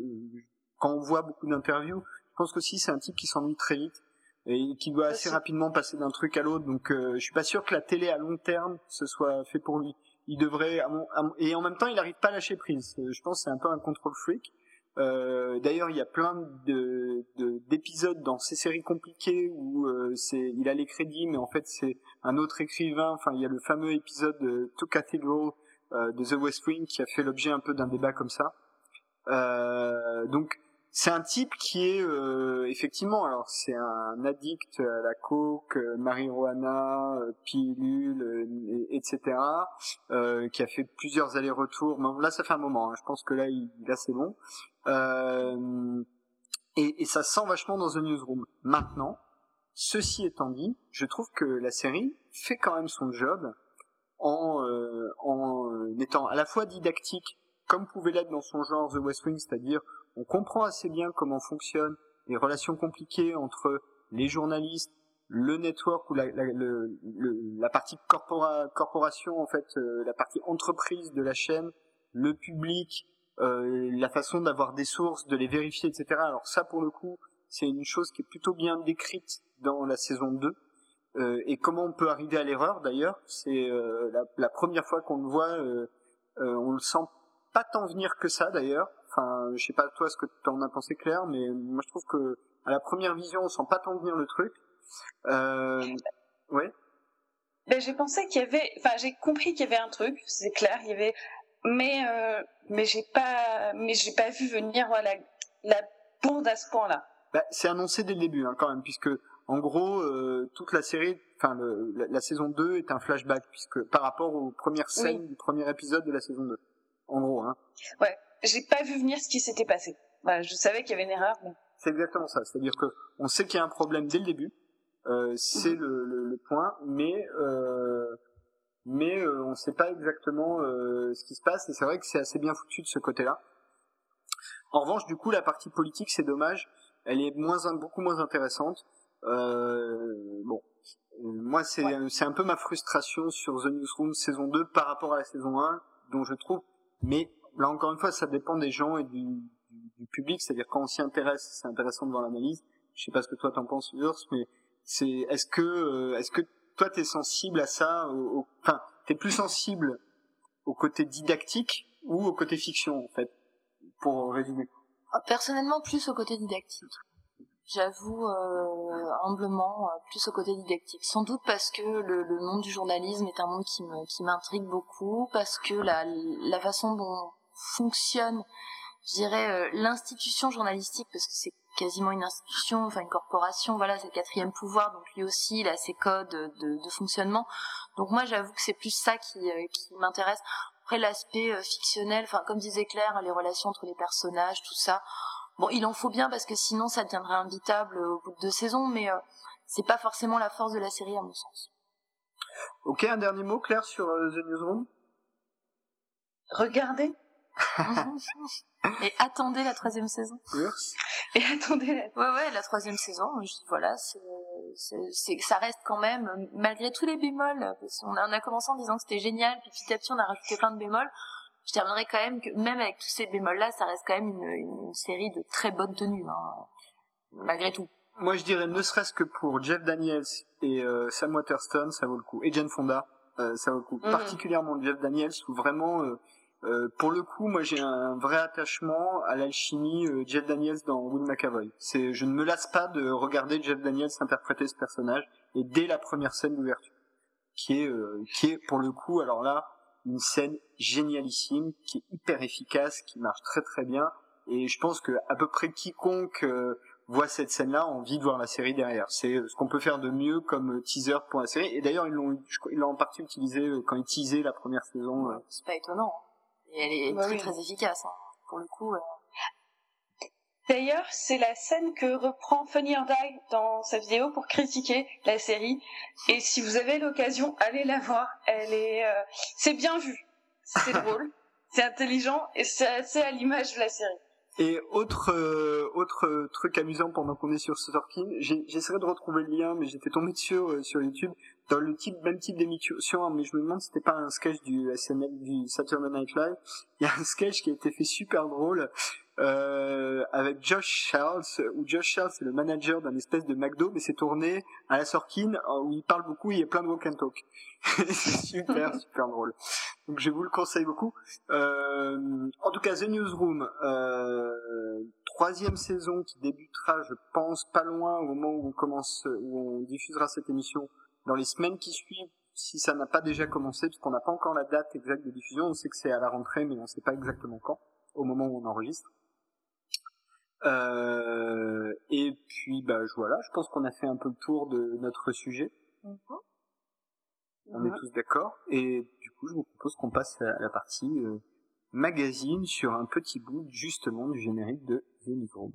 quand on voit beaucoup d'interviews, pense qu'aussi c'est un type qui s'ennuie très vite, et qui doit assez rapidement passer d'un truc à l'autre. Donc, euh, je suis pas sûr que la télé à long terme ce soit fait pour lui. Il devrait, et en même temps, il n'arrive pas à lâcher prise. Euh, je pense que c'est un peu un contrôle freak. Euh, D'ailleurs, il y a plein de d'épisodes dans ces séries compliquées où euh, c'est, il a les crédits, mais en fait c'est un autre écrivain. Enfin, il y a le fameux épisode de To Cathedral de The West Wing qui a fait l'objet un peu d'un débat comme ça. donc c'est un type qui est euh, effectivement, alors c'est un addict à la coke, euh, marijuana, euh, pilule, etc. qui a fait plusieurs allers-retours. là, ça fait un moment. Hein. Je pense que là, il, là, c'est bon. Et, et, ça sent vachement dans The Newsroom. Maintenant, ceci étant dit, je trouve que la série fait quand même son job en, en étant à la fois didactique, comme pouvait l'être dans son genre The West Wing, c'est-à-dire on comprend assez bien comment fonctionnent les relations compliquées entre les journalistes, le network ou la, la, partie corporation en fait, euh, la partie entreprise de la chaîne, le public, euh, la façon d'avoir des sources, de les vérifier, etc. Alors ça pour le coup, c'est une chose qui est plutôt bien décrite dans la saison 2. Euh, et comment on peut arriver à l'erreur d'ailleurs, c'est la, la, première fois qu'on le voit, on le sent pas tant venir que ça d'ailleurs. Enfin, je sais pas toi ce que tu en as pensé Claire, mais moi je trouve que à la première vision, on sent pas tant venir le truc. Euh, ouais. Ben, j'ai pensé qu'il y avait, enfin j'ai compris qu'il y avait un truc, c'est clair, il y avait, mais euh, mais j'ai pas, mais j'ai pas vu venir voilà la bourde à ce point-là. Ben, c'est annoncé dès le début hein, quand même, puisque en gros euh, toute la série, enfin la, la, saison 2 est un flashback, puisque par rapport aux premières scènes du premier épisode de la saison 2, en gros. Hein. Ouais j'ai pas vu venir ce qui s'était passé. Voilà, je savais qu'il y avait une erreur. Mais... C'est exactement ça. C'est-à-dire que on sait qu'il y a un problème dès le début. Euh, c'est mhm. le, le, le, point, mais euh, mais euh, on ne sait pas exactement euh, ce qui se passe. Et c'est vrai que c'est assez bien foutu de ce côté-là. En revanche, du coup, la partie politique, c'est dommage. Elle est moins beaucoup moins intéressante. Euh, bon, moi, c'est c'est un peu ma frustration sur The Newsroom saison 2 par rapport à la saison 1, dont je trouve, mais là encore une fois, ça dépend des gens et du, du, public. C'est-à-dire quand on s'y intéresse, c'est intéressant de voir l'analyse. Je sais pas ce que toi t'en penses, Urs, mais c'est est-ce que euh, est-ce que toi t'es sensible à ça Enfin, t'es plus sensible au côté didactique ou au côté fiction en fait, pour résumer? Ah, personnellement, plus au côté didactique j'avoue euh, humblement euh, plus au côté didactique. Sans doute parce que le, monde du journalisme est un monde qui me m'intrigue beaucoup, parce que la façon dont fonctionne, je dirais, euh, l'institution journalistique, parce que c'est quasiment une institution, enfin une corporation, voilà, c'est le quatrième pouvoir, donc lui aussi, il a ses codes de, fonctionnement. Donc moi, j'avoue que c'est plus ça qui, m'intéresse. Après, l'aspect fictionnel, enfin, comme disait Claire, les relations entre les personnages, tout ça. Bon, il en faut bien parce que sinon, ça deviendrait imbitable au bout de deux saisons, mais c'est pas forcément la force de la série à mon sens. Ok, un dernier mot, Claire, sur euh, The Newsroom? Regardez (laughs) Et attendez la troisième saison. Et attendez. La... Ouais, ouais, la troisième saison. Je dis, voilà, c'est, c'est, ça reste quand même, malgré tous les bémols, parce qu'on a, on a commencé en disant que c'était génial, puis petit à petit on a rajouté plein de bémols. Je terminerai quand même que même avec tous ces bémols-là, ça reste quand même une, une série de très bonne tenue, hein, malgré tout. Moi, je dirais, ne serait-ce que pour Jeff Daniels et euh, Sam Waterston, ça vaut le coup. Et Jane Fonda, euh, ça vaut le coup. Mhm. Particulièrement Jeff Daniels, où vraiment euh, pour le coup, moi j'ai un vrai attachement à l'alchimie Jeff Daniels dans Will McAvoy. C'est, je ne me lasse pas de regarder Jeff Daniels interpréter ce personnage et dès la première scène d'ouverture, qui est, qui est pour le coup, alors là, une scène génialissime, qui est hyper efficace, qui marche très très bien. Et je pense que à peu près quiconque voit cette scène-là a envie de voir la série derrière. C'est ce qu'on peut faire de mieux comme teaser pour la série. Et d'ailleurs, ils l'ont, ils l'ont en partie utilisé quand ils teasaient la première saison. C'est pas étonnant. Et elle est bah très très efficace, hein. pour le coup. D'ailleurs, c'est la scène que reprend Funny or Die dans sa vidéo pour critiquer la série. Et si vous avez l'occasion, allez la voir. Elle est, euh, c'est bien vu, c'est (laughs) drôle, c'est intelligent et c'est assez à l'image de la série. Et autre euh, autre truc amusant pendant qu'on est sur Sorkin, j'essaierai de retrouver le lien, mais j'étais tombé dessus euh, sur YouTube dans le type même type d'émission, hein, mais je me demande si c'était pas un sketch du SNL du Saturday Night Live. Il y a un sketch qui a été fait super drôle euh, avec Josh Charles, où Josh Charles c'est le manager d'un espèce de McDo, mais c'est tourné à la Sorkin où il parle beaucoup, il y a plein de walk and talk. (laughs) c'est super (laughs) super drôle. Donc je vous le conseille beaucoup. Euh, en tout cas, The Newsroom, euh, troisième saison qui débutera, je pense, pas loin au moment où on commence, où on diffusera cette émission dans les semaines qui suivent, si ça n'a pas déjà commencé, puisqu'on n'a pas encore la date exacte de diffusion, on sait que c'est à la rentrée, mais on ne sait pas exactement quand, au moment où on enregistre. Euh, et puis, bah, voilà, je pense qu'on a fait un peu le tour de notre sujet. On est tous d'accord. Et du coup, je vous propose qu'on passe à la partie euh, magazine sur un petit bout justement du générique de The Newsroom.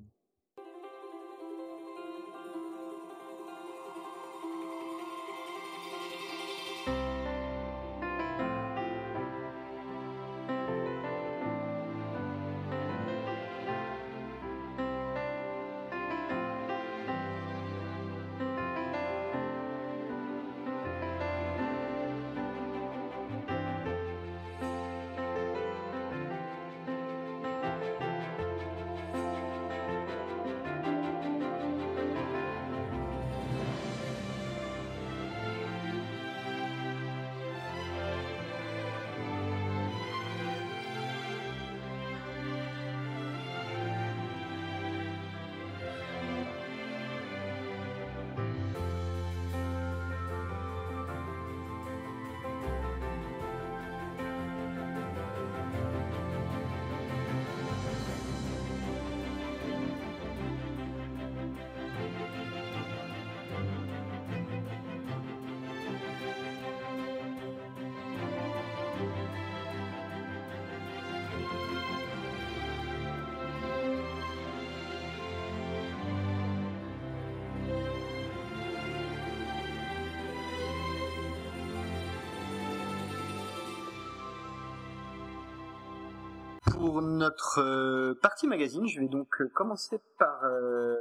Pour notre euh, partie magazine, je vais donc euh, commencer par euh,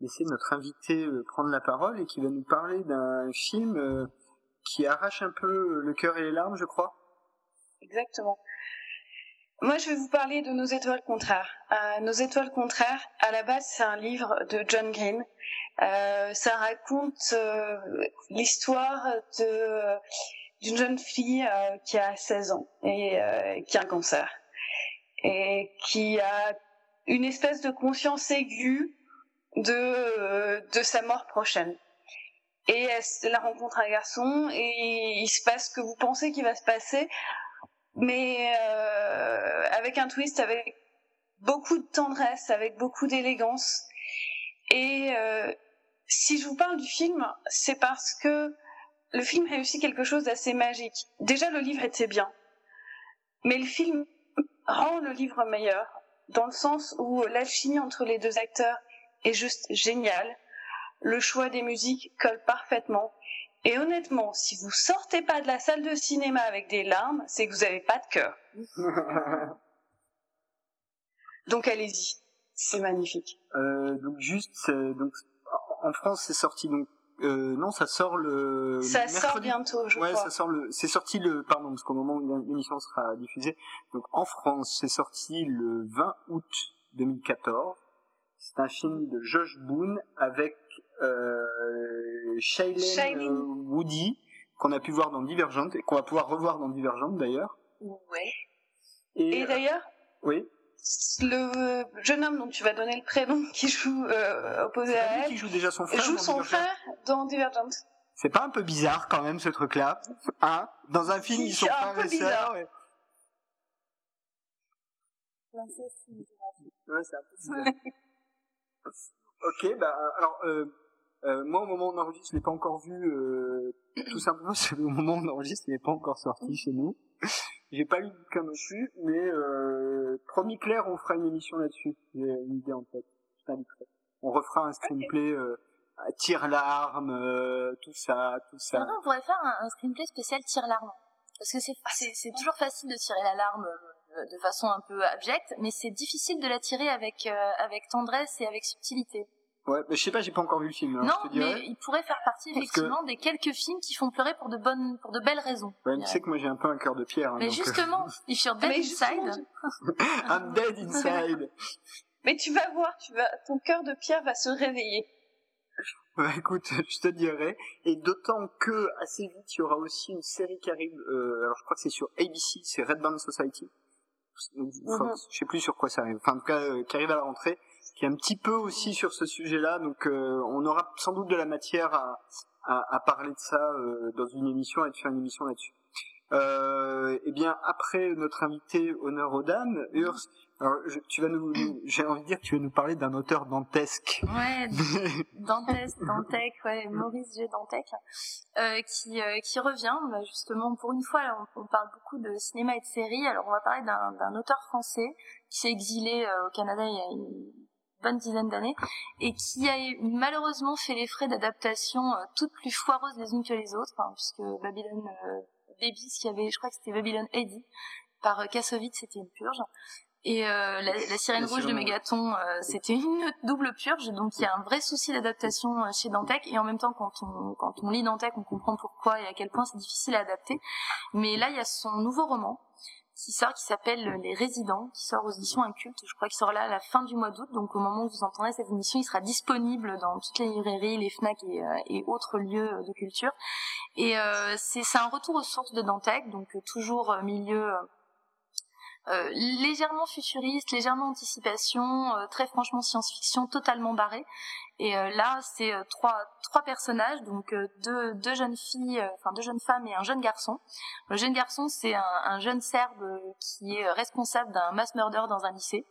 laisser notre invité prendre la parole et qui va nous parler d'un film qui arrache un peu le cœur et les larmes, je crois. Exactement. Moi, je vais vous parler de Nos étoiles contraires. Nos étoiles contraires, à la base, c'est un livre de John Green. ça raconte l'histoire d'une jeune fille qui a 16 ans et qui a un cancer et qui a une espèce de conscience aiguë de, de sa mort prochaine. Et elle, la rencontre un garçon et il se passe ce que vous pensez qu'il va se passer, mais euh, avec un twist, avec beaucoup de tendresse, avec beaucoup d'élégance. Et euh, si je vous parle du film, c'est parce que le film réussit quelque chose d'assez magique. Déjà, le livre était bien, mais le film rend le livre meilleur, dans le sens où l'alchimie entre les deux acteurs est juste géniale. le choix des musiques colle parfaitement. Et honnêtement, si vous sortez pas de la salle de cinéma avec des larmes, c'est que vous avez pas de cœur. (laughs) donc allez-y, c'est magnifique. Euh, donc juste, donc en France c'est sorti donc euh, non, ça sort le. Ça sort bientôt, je ouais, crois. ça sort le. C'est sorti le. Pardon, parce qu'au moment où l'émission sera diffusée, donc en France, c'est sorti le 20 août 2014. C'est un film de Josh Boone avec euh, Shailene euh, Woody qu'on a pu voir dans Divergent et qu'on va pouvoir revoir dans Divergent d'ailleurs. Ouais. Et, et d'ailleurs. Oui le jeune homme dont tu vas donner le prénom (laughs) qui joue euh, opposé à elle qui joue déjà son frère joue son frère dans Divergent. C'est pas un peu bizarre quand même ce truc là hein? Dans un film ils sont frères et sœurs ouais, ouais c'est un peu bizarre. (laughs) Ok bah alors euh, euh, moi au moment où on enregistre je l'ai pas encore vu euh, tout simplement que au moment où on enregistre il n'est pas encore sorti chez nous j'ai pas lu le bouquin plus, mais euh, promis clair, on fera une émission là-dessus. J'ai une idée en tête. Je On refera un screenplay euh, tire l'arme, euh, tout ça, tout ça. Non, on pourrait faire un, screenplay spécial tire l'arme. Parce que c'est c'est toujours facile de tirer l'alarme euh, de façon un peu abjecte, mais c'est difficile de la tirer avec euh, avec tendresse et avec subtilité. Ouais, mais je sais pas, j'ai pas encore vu le film. non, mais il pourrait faire partie effectivement des quelques films qui font pleurer pour de bonnes, pour de belles raisons. Ouais, tu sais que moi j'ai un peu un cœur de pierre. Hein, mais donc... Euh, justement, (laughs) if you're dead inside. I'm dead inside. (laughs) mais tu vas voir, tu vas, ton cœur de pierre va se réveiller. Bah écoute, (laughs) je te dirai. Et d'autant que assez vite, il y aura aussi une série qui arrive. Euh, alors je crois que c'est sur ABC, c'est Red Band Society. Enfin, mhm. Je sais plus sur quoi ça arrive. Enfin, en tout cas, euh, qui arrive à la rentrée qui est un petit peu aussi sur ce sujet-là. Donc, euh, on aura sans doute de la matière à, à, à parler de ça euh, dans une émission et de faire une émission là-dessus. Euh, eh bien, après notre invité honneur aux dames, Urs, alors, tu vas nous, j'ai envie de dire tu vas nous parler d'un auteur dantesque. Ouais, (laughs) dantesque, dantec, ouais, Maurice G. Dantec, euh, qui euh, qui revient bah, justement pour une fois. On, on, parle beaucoup de cinéma et de séries. Alors, on va parler d'un auteur français qui s'est exilé au Canada il y a une bonne dizaine d'années et qui a malheureusement fait les frais d'adaptation euh, toutes plus foireuses les unes que les autres, hein, puisque Babylon euh, Baby, ce avait, je crois que c'était Babylon Eddie par euh, Kassovitz, c'était une purge. Et euh, la, la, sirène rouge de Mégaton, c'était une double purge. Donc il y a un vrai souci d'adaptation chez Dantec. Et en même temps, quand on quand on lit Dantec, on comprend pourquoi et à quel point c'est difficile à adapter. Mais là, il y a son nouveau roman qui sort, qui s'appelle Les Résidents, qui sort aux éditions Inculte. Je crois qu'il sort là à la fin du mois d'août. Donc au moment où vous entendrez cette émission, il sera disponible dans toutes les librairies, les Fnac et, euh, autres lieux de culture. Et euh, c'est un retour aux sources de Dantec, donc euh, toujours milieu euh, légèrement futuriste, légèrement anticipation, euh, très franchement science-fiction, totalement barré. Et euh, là, c'est trois trois personnages, donc deux deux jeunes filles, enfin deux jeunes femmes et un jeune garçon. Le jeune garçon, c'est un, un, jeune Serbe qui est responsable d'un mass murder dans un lycée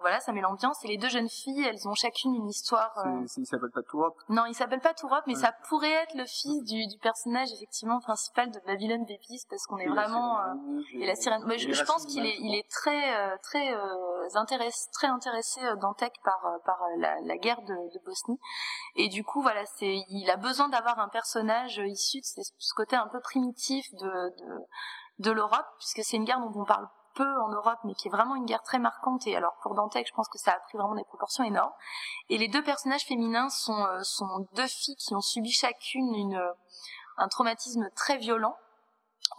voilà, ça met l'ambiance. Et les deux jeunes filles, elles ont chacune une histoire. Euh... Il s'appelle pas Tourop. Non, il s'appelle pas Tourop, mais ça pourrait être le fils du, du, personnage effectivement principal de Babylon Babies parce qu'on est vraiment euh, et, la sirène. Mais je, pense qu'il est, il est très, euh, très euh, intéressé, très intéressé dans Tech par par la, la guerre de, de, Bosnie. Et du coup, voilà, c'est, il a besoin d'avoir un personnage issu de ce côté un peu primitif de de, de l'Europe, puisque c'est une guerre dont on parle peu en Europe, mais qui est vraiment une guerre très marquante. Et alors pour Dantec, je pense que ça a pris vraiment des proportions énormes. Et les deux personnages féminins sont, euh, deux filles qui ont subi chacune une, euh, un traumatisme très violent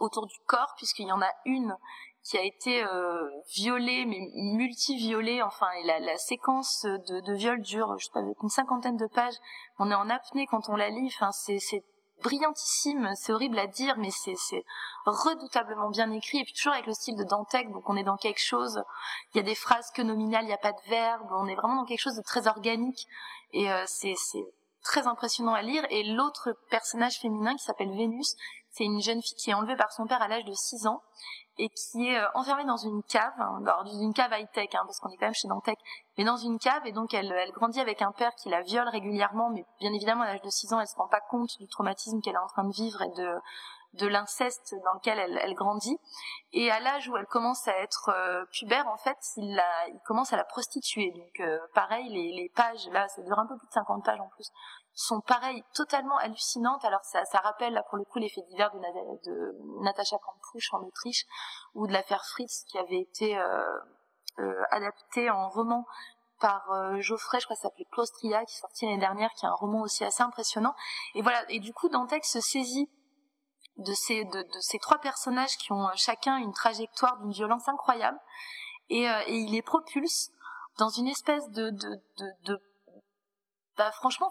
autour du corps, puisqu'il y en a une qui a été euh, violée, mais multi-violée, enfin, et la, séquence de, de viol dure, je sais pas, une cinquantaine de pages. On est en apnée quand on la lit, enfin, c'est brillantissime, c'est horrible à dire, mais c'est redoutablement bien écrit, et puis toujours avec le style de Dantec, donc on est dans quelque chose, il y a des phrases que nominales, il n'y a pas de verbe, on est vraiment dans quelque chose de très organique, et euh, c'est très impressionnant à lire, et l'autre personnage féminin qui s'appelle Vénus, c'est une jeune fille qui est enlevée par son père à l'âge de 6 ans, et qui est euh, enfermée dans une cave, hein, dans une cave high-tech, hein, parce qu'on est quand même chez Dantec, mais dans une cave, et donc elle, elle grandit avec un père qui la viole régulièrement, mais bien évidemment à l'âge de 6 ans, elle se rend pas compte du traumatisme qu'elle est en train de vivre et de de l'inceste dans lequel elle, elle, grandit. Et à l'âge où elle commence à être euh, pubère, en fait, il commence à la prostituer. Donc euh, pareil, les, les, pages, là, ça dure un peu plus de 50 pages en plus, sont pareil, totalement hallucinantes. Alors ça, ça rappelle là pour le coup les faits divers de, de Natacha Kampusch en Autriche ou de l'affaire Fritz qui avait été euh, euh adapté en roman par euh, Geoffrey, je crois que ça s'appelait Claustria, qui est sorti l'année dernière, qui est un roman aussi assez impressionnant. Et voilà, et du coup Dantec se saisit de ces de, ces trois personnages qui ont chacun une trajectoire d'une violence incroyable et, euh, il les propulse dans une espèce de bah, franchement,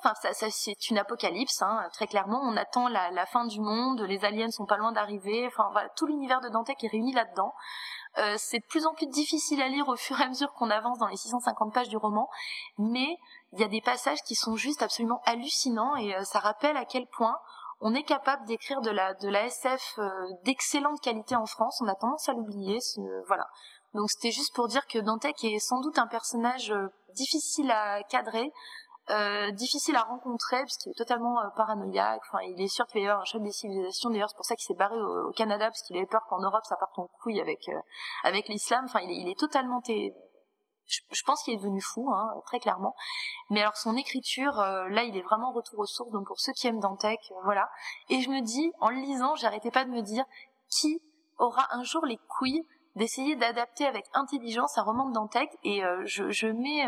c'est une apocalypse. Hein, très clairement, on attend la, fin du monde. Les aliens sont pas loin d'arriver. Tout l'univers de Dante est réuni là-dedans. Euh, c'est de plus en plus difficile à lire au fur et à mesure qu'on avance dans les 650 pages du roman, mais il y a des passages qui sont juste absolument hallucinants et euh, ça rappelle à quel point on est capable d'écrire de la SF euh, d'excellente qualité en France. On a tendance à l'oublier. Donc c'était juste pour dire que Dantec est sans doute un personnage difficile à cadrer, euh, difficile à rencontrer parce qu'il est totalement euh, paranoïaque. Enfin, il est sûr qu'il va y avoir un choc des civilisations. D'ailleurs, c'est pour ça qu'il s'est barré au, Canada parce qu'il avait peur qu'en Europe ça parte en couille avec euh, avec l'islam. Enfin, il est, il est totalement je, pense qu'il est devenu fou, hein, très clairement. Mais alors son écriture, là, il est vraiment retour aux sources. Donc pour ceux qui aiment Dantec, voilà. Et je me dis, en le lisant, j'arrêtais pas de me dire qui aura un jour les couilles d'essayer d'adapter avec intelligence un roman de Dantec? Et je, je mets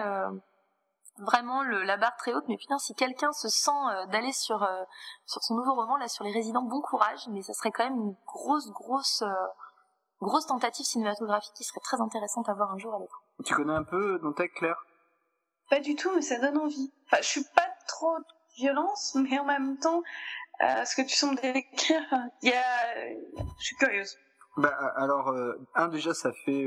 vraiment le, la barre très haute. Mais putain, si quelqu'un se sent euh, d'aller sur euh, sur son nouveau roman là, sur les résidents, bon courage. Mais ça serait quand même une grosse grosse euh, grosse tentative cinématographique qui serait très intéressante à voir un jour à l'écran. Tu connais un peu Dantec, Claire? Pas du tout, mais ça donne envie. Enfin, je suis pas trop de violence, mais en même temps, ce que tu sembles décrire, il y a, je suis curieuse. Bah, alors, un déjà, ça fait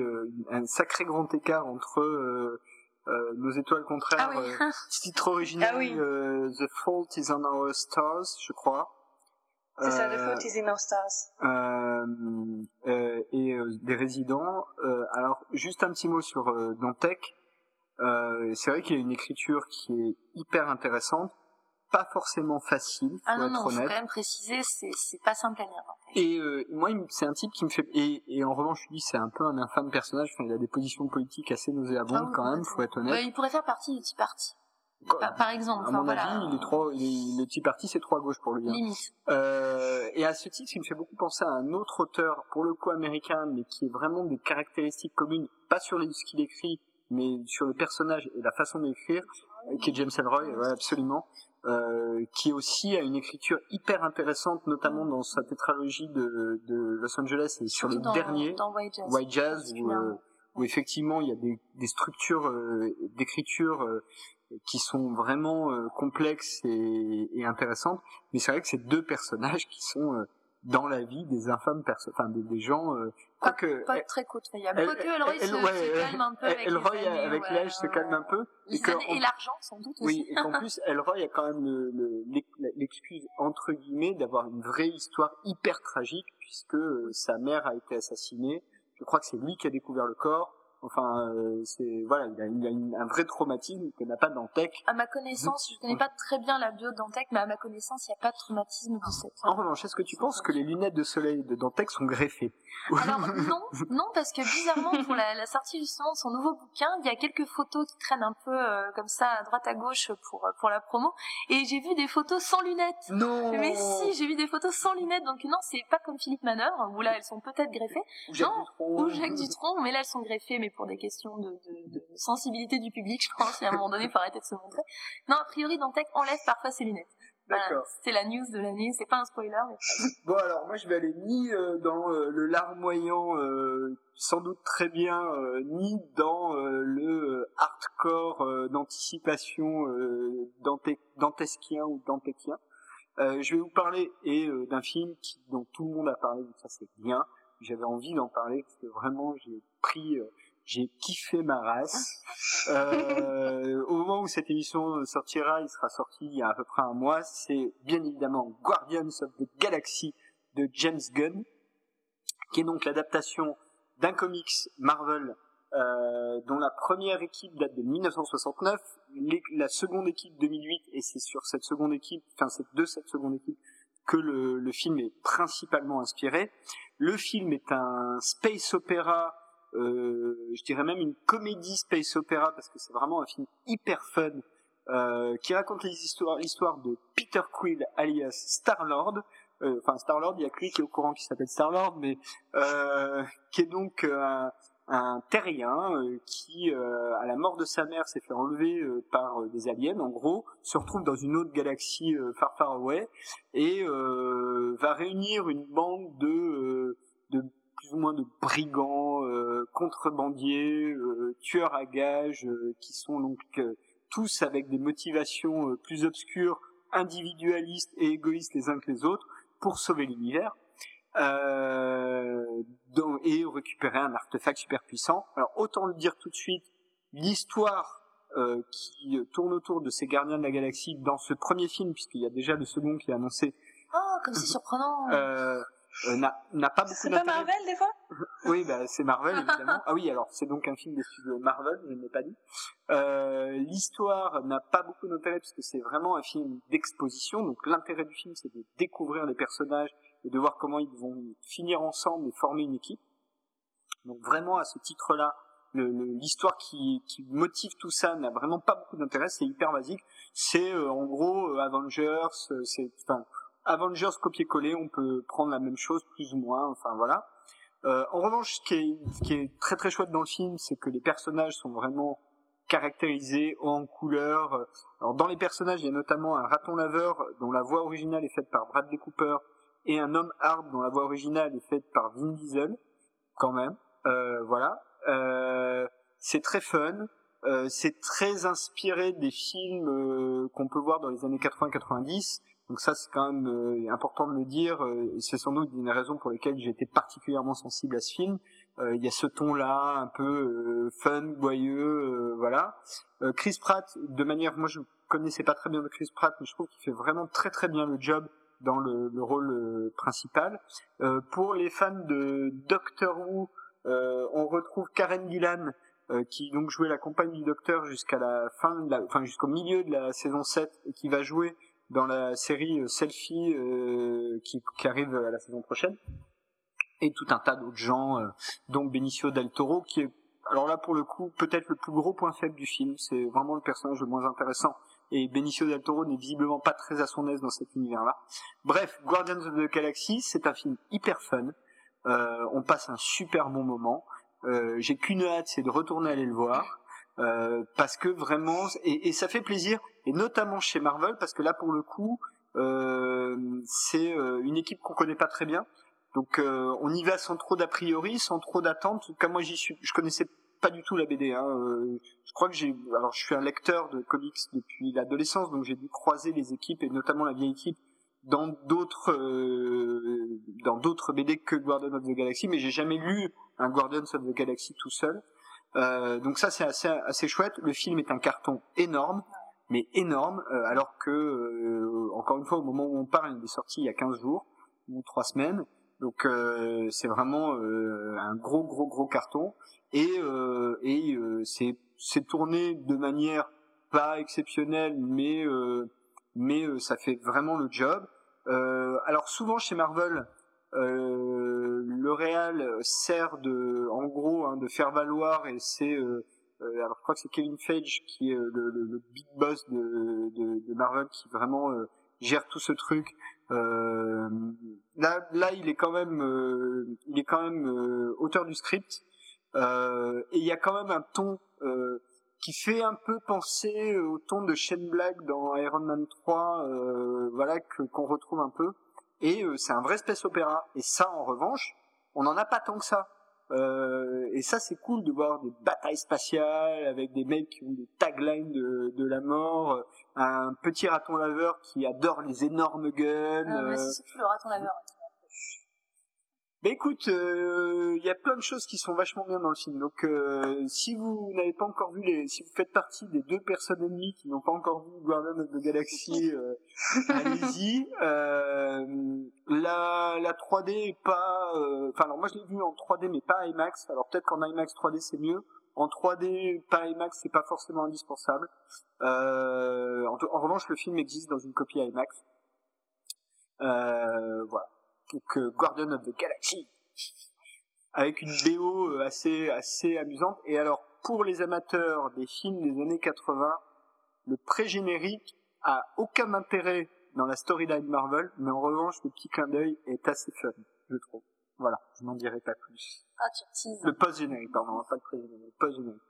un sacré grand écart entre euh, nos étoiles contraires, ah oui. euh, (laughs) titre original, ah oui. euh, The Fault is on Our Stars, je crois. C'est ça, The Fault is in Our Stars. Euh, euh, et des résidents. alors, juste un petit mot sur Dantec. c'est vrai qu'il y a une écriture qui est hyper intéressante pas forcément facile. Ah non, être non, honnête. faut quand même préciser, c'est pas simple à lire. Et euh, moi, c'est un type qui me fait. Et, et en revanche, je dis, c'est un peu un infâme personnage. Enfin, il a des positions politiques assez nauséabondes ah, quand même, faut être honnête. Bah, il pourrait faire partie du Tea Party. Par, par exemple. À mon voilà. avis, trop, il est, le Tea Party, c'est trop à gauche pour lui. Hein. Limite. Euh, et à ce titre, il me fait beaucoup penser à un autre auteur, pour le coup américain, mais qui est vraiment des caractéristiques communes, pas sur les, ce qu'il écrit, mais sur le personnage et la façon d'écrire, qui est James Ellroy, ouais, absolument. Euh, qui aussi a une écriture hyper intéressante, notamment dans sa tétralogie de, de Los Angeles et sur les dans, derniers, dans White Jazz, White Jazz où, euh, où, effectivement il y a des, des structures euh, d'écriture euh, qui sont vraiment euh, complexes et, et, intéressantes. Mais c'est vrai que c'est deux personnages qui sont dans la vie des infâmes personnes, enfin des, des gens pas, que, pas très côtoyable. Quoique Elroy se, se, calme un peu avec Elroy les années, avec ouais, l'âge se calme un peu. Les et, années, et l'argent sans doute aussi. Oui, et qu'en plus Elroy a quand même l'excuse entre guillemets d'avoir une vraie histoire hyper tragique puisque euh, sa mère a été assassinée. Je crois que c'est lui qui a découvert le corps. Enfin, euh, c'est voilà, il a, il a une, un vrai traumatisme que n'a pas Dantec. À ma connaissance, je connais pas très bien la bio Dantec, mais à ma connaissance, il n'y a pas de traumatisme de cette. En revanche, est-ce que tu penses que les lunettes de soleil de Dantec sont greffées Alors (laughs) non, non, parce que bizarrement, pour la, la, sortie justement de son nouveau bouquin, il y a quelques photos qui traînent un peu euh, comme ça à droite à gauche pour pour la promo, et j'ai vu des photos sans lunettes. Non. Mais si, j'ai vu des photos sans lunettes, donc non, c'est pas comme Philippe Manœuvre où là elles sont peut-être greffées. Ou Jacques non, Dutronc. ou Jacques Dutronc, mais là elles sont greffées, mais pour des questions de, de, de sensibilité du public, je pense, et à un moment donné, il faut arrêter de se montrer. Non, a priori, Dantec enlève parfois ses lunettes. D'accord. Voilà, C'était la news de l'année, c'est pas un spoiler. Mais bon alors, moi je vais aller ni euh, dans euh, le larmoyant, euh, sans doute très bien, ni dans le hardcore d'anticipation dantesquien ou dantéquien. je vais vous parler et d'un film qui, dont tout le monde a parlé, donc ça c'est bien. J'avais envie d'en parler parce que vraiment j'ai pris j'ai kiffé ma race. Euh, au moment où cette émission sortira, il sera sorti il y a à peu près un mois, c'est bien évidemment Guardians of the Galaxy de James Gunn, qui est donc l'adaptation d'un comics Marvel euh, dont la première équipe date de 1969, la seconde équipe 2008, et c'est sur cette seconde équipe, enfin c'est de cette seconde équipe que le, film est principalement inspiré. Le film est un space opéra, je dirais même une comédie space opéra parce que c'est vraiment un film hyper fun euh, qui raconte l'histoire, de Peter Quill alias Star Lord. Euh, enfin Star Lord, il y a que lui qui est au courant qui s'appelle Star Lord, mais euh, qui est donc un, un terrien euh, qui, euh, à la mort de sa mère, s'est fait enlever euh, par des aliens, en gros, se retrouve dans une autre galaxie far far away et va réunir une bande de, de plus ou moins de brigands, contrebandiers, tueurs à gages, qui sont donc tous avec des motivations plus obscures, individualistes et égoïstes les uns que les autres, pour sauver l'univers euh, et récupérer un artefact super puissant. Alors autant le dire tout de suite, l'histoire euh, qui tourne autour de ces gardiens de la galaxie dans ce premier film, puisqu'il y a déjà le second qui est annoncé. Oh, comme c'est surprenant. Euh, euh, n'a pas beaucoup C'est pas Marvel des fois? (laughs) Oui, bah, c'est Marvel évidemment. ah oui, alors c'est donc un film des studios Marvel, je ne l'ai pas dit. Euh, L'histoire n'a pas beaucoup d'intérêt puisque c'est vraiment un film d'exposition. Donc l'intérêt du film, c'est de découvrir les personnages et de voir comment ils vont finir ensemble et former une équipe. Donc vraiment à ce titre-là, l'histoire qui, qui, motive tout ça n'a vraiment pas beaucoup d'intérêt, c'est hyper basique. C'est euh, en gros euh, Avengers, euh, c'est enfin Avengers copier-coller, on peut prendre la même chose plus ou moins, enfin voilà. en revanche, ce qui, est, ce qui est très très chouette dans le film, c'est que les personnages sont vraiment caractérisés en couleur. Alors dans les personnages, il y a notamment un raton laveur dont la voix originale est faite par Bradley Cooper et un homme hard dont la voix originale est faite par Vin Diesel, quand même. Euh, voilà. Euh, c'est très fun. Euh, c'est très inspiré des films euh, qu'on peut voir dans les années 80-90. Donc ça, c'est quand même euh, important de le dire. et c'est sans doute une raison pour lesquelles j'ai été particulièrement sensible à ce film. Il y a ce ton-là, un peu fun, joyeux, voilà. Chris Pratt, de manière, moi je connaissais pas très bien Chris Pratt, mais je trouve qu'il fait vraiment très très bien le job dans le, le rôle euh, principal. Euh, pour les fans de Doctor Who, euh, on retrouve Karen Gillan qui donc jouait la compagne du Docteur jusqu'à la fin, de la, enfin jusqu'au milieu de la saison 7 et qui va jouer dans la série Selfie qui, qui, arrive à la saison prochaine. Et tout un tas d'autres gens, dont Benicio del Toro, qui est alors là pour le coup peut-être le plus gros point faible du film. C'est vraiment le personnage le moins intéressant et Benicio del Toro n'est visiblement pas très à son aise dans cet univers-là. Bref, Guardians of the Galaxy, c'est un film hyper fun. Euh, on passe un super bon moment. Euh, J'ai qu'une hâte, c'est de retourner aller le voir. Euh, parce que vraiment, et, et, ça fait plaisir, et notamment chez Marvel, parce que là pour le coup, euh, c'est euh, une équipe qu'on connaît pas très bien. Donc euh, on y va sans trop d'a priori, sans trop d'attente. Comme moi j'y suis, je connaissais pas du tout la BD. Hein. Euh, je crois que j'ai, alors je suis un lecteur de comics depuis l'adolescence, donc j'ai dû croiser les équipes et notamment la vieille équipe dans d'autres dans d'autres BD que Guardians of the Galaxy, mais j'ai jamais lu un Guardians of the Galaxy tout seul. Euh, donc ça c'est assez assez chouette. Le film est un carton énorme, mais énorme, euh, alors que euh, encore une fois au moment où on parle, il est sorti il y a 15 jours ou 3 semaines. Donc c'est vraiment un gros gros gros carton et, euh, et euh, c'est c'est tourné de manière pas exceptionnelle, mais euh, mais ça fait vraiment le job. alors souvent chez Marvel, le réal sert de, en gros, hein, de faire valoir et c'est alors je crois que c'est Kevin Feige qui est le, big boss de, Marvel qui vraiment gère tout ce truc. Euh, là, il est quand même, il est quand même auteur du script. Euh, et il y a quand même un ton euh, qui fait un peu penser au ton de Shane Black dans Iron Man 3, euh, voilà que qu'on retrouve un peu. Et euh, c'est un vrai space opéra. Et ça, en revanche, on n'en a pas tant que ça. Euh, et ça, c'est cool de voir des batailles spatiales avec des mecs qui ont des taglines de, de la mort, un petit raton laveur qui adore les énormes guns. Ah, mais c'est le raton laveur. Bah écoute, il euh, y a plein de choses qui sont vachement bien dans le film. Donc euh, si vous n'avez pas encore vu les, si vous faites partie des deux personnes ennemies qui n'ont pas encore vu Guardians of the Galaxy, (laughs) euh, allez-y. la la 3D est pas, enfin alors moi je l'ai vu en 3D mais pas IMAX. Alors peut-être qu'en IMAX 3D c'est mieux. En 3D, pas IMAX, c'est pas forcément indispensable. en, en revanche, le film existe dans une copie IMAX. Euh, voilà. Donc Guardian of the Galaxy avec une BO euh, assez assez amusante. Et alors pour les amateurs des films des années 80, le pré-générique a aucun intérêt dans la storyline Marvel, mais en revanche le petit clin d'œil est assez fun, je trouve. Voilà, je n'en dirai pas plus. Ah, tu. Le post-générique, pardon, pas le pré-générique, le post-générique.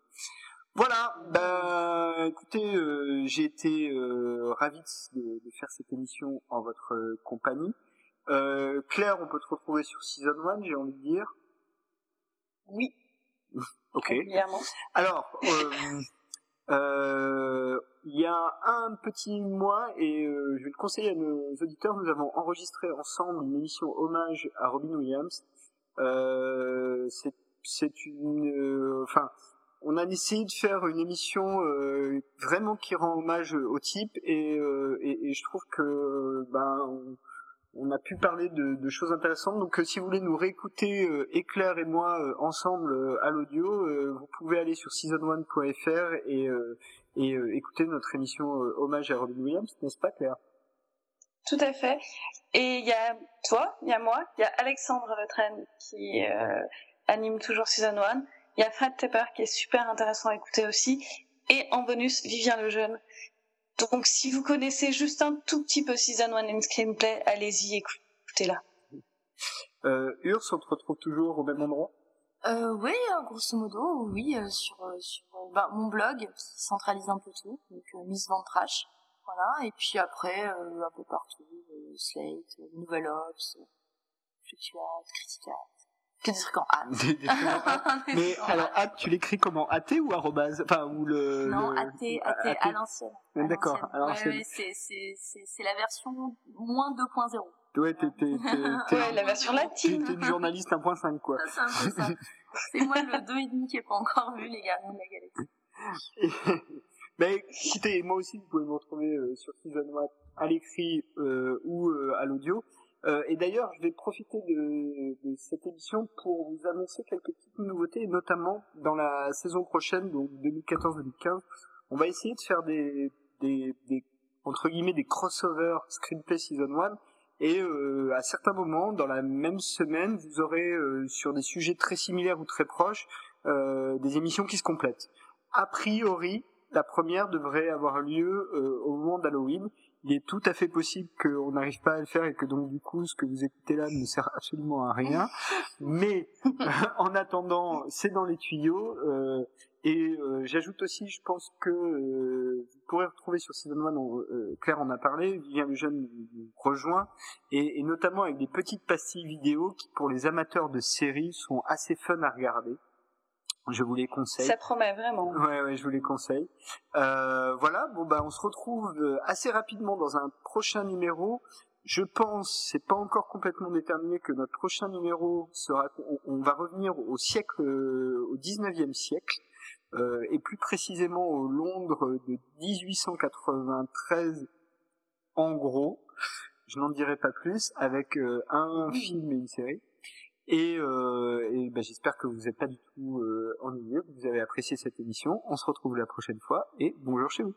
Voilà, bah écoutez, euh, j'ai été euh, ravi de, de faire cette émission en votre euh, compagnie. Euh, Claire, on peut te retrouver sur Season 1, j'ai envie de dire. Oui, (laughs) Ok. Alors, euh, euh, il y a un petit mois, et euh, je vais le conseiller à nos auditeurs, nous avons enregistré ensemble une émission hommage à Robin Williams. Euh, c'est- une, euh, enfin, on a essayé de faire une émission euh, vraiment qui rend hommage au type, et, euh, et, et je trouve que ben on, on a pu parler de, de choses intéressantes. Donc, euh, si vous voulez nous réécouter, euh, Éclair et moi, euh, ensemble à l'audio, vous pouvez aller sur season1.fr et, et écouter notre émission hommage à Robin Williams, n'est-ce pas, Claire? Tout à fait. Et il y a toi, il y a moi, il y a Alexandre Le Train qui euh, anime toujours Season 1. Il y a Fred Tepper qui est super intéressant à écouter aussi. Et en bonus, Vivien le Jeune. Donc si vous connaissez juste un tout petit peu Season 1 and Screenplay, allez-y, écoutez-la. euh, Urs, on te retrouve toujours au même endroit? Euh, oui, euh, grosso modo, oui, euh, sur, euh, sur euh, bah, mon blog qui centralise un peu tout, donc euh, Miss Ventrache, voilà, et puis après euh, un peu partout, euh, Slate, Nouvelle Ops, Fluctuate, Criticat, que des trucs en hâte. Des- des trucs en hâte. (laughs) Mais alors, hâte. tu l'écris comment? AT ou arrobase? Enfin, ou le... non, le... AT, AT, AT. à l'ancienne. à D'accord, ouais, c'est, c'est, la version moins 2.0. Ouais, t'es, t'es, t'es, t'es- (laughs) Ouais, la version t'es- latine. t'es une journaliste 1.5, quoi. Ça, c'est un peu ça. C'est moi le 2,5 qui est pas encore vu, les gardiens de la galaxie. (laughs) Ben, écoutez, moi aussi, vous pouvez me retrouver euh, sur Season 1 à l'écrit euh, ou euh, à l'audio. Euh, et d'ailleurs, je vais profiter de, de cette émission pour vous annoncer quelques petites nouveautés, notamment dans la saison prochaine, donc 2014-2015, on va essayer de faire des, des, des entre guillemets des crossovers screenplay season 1 et euh, à certains moments dans la même semaine vous aurez euh, sur des sujets très similaires ou très proches euh, des émissions qui se complètent. A priori la première devrait avoir lieu euh, au moment d'Halloween il est tout à fait possible qu'on n'arrive pas à le faire et que donc du coup ce que vous écoutez là ne sert absolument à rien mais (laughs) en attendant c'est dans les tuyaux euh, et euh, j'ajoute aussi, je pense que euh, vous pourrez retrouver sur Season 1, on- Claire en a parlé, Vivien le Jeune nous nous rejoint, et, et notamment avec des petites pastilles vidéo qui, pour les amateurs de séries, sont assez fun à regarder. Je vous les conseille. Ça promet vraiment. Ouais, ouais, je vous les conseille. Euh, voilà, bon bah on se retrouve euh, assez rapidement dans un prochain numéro. Je pense, c'est pas encore complètement déterminé que notre prochain numéro sera, on, va revenir au siècle, euh, au 19e siècle, euh, et plus précisément au Londres de 1893 en gros. Je n'en dirai pas plus, avec euh, un film et une série. Et, euh, ben, j'espère que vous n'êtes pas du tout euh, ennuyés, que vous avez apprécié cette émission. On se retrouve la prochaine fois et bonjour chez vous.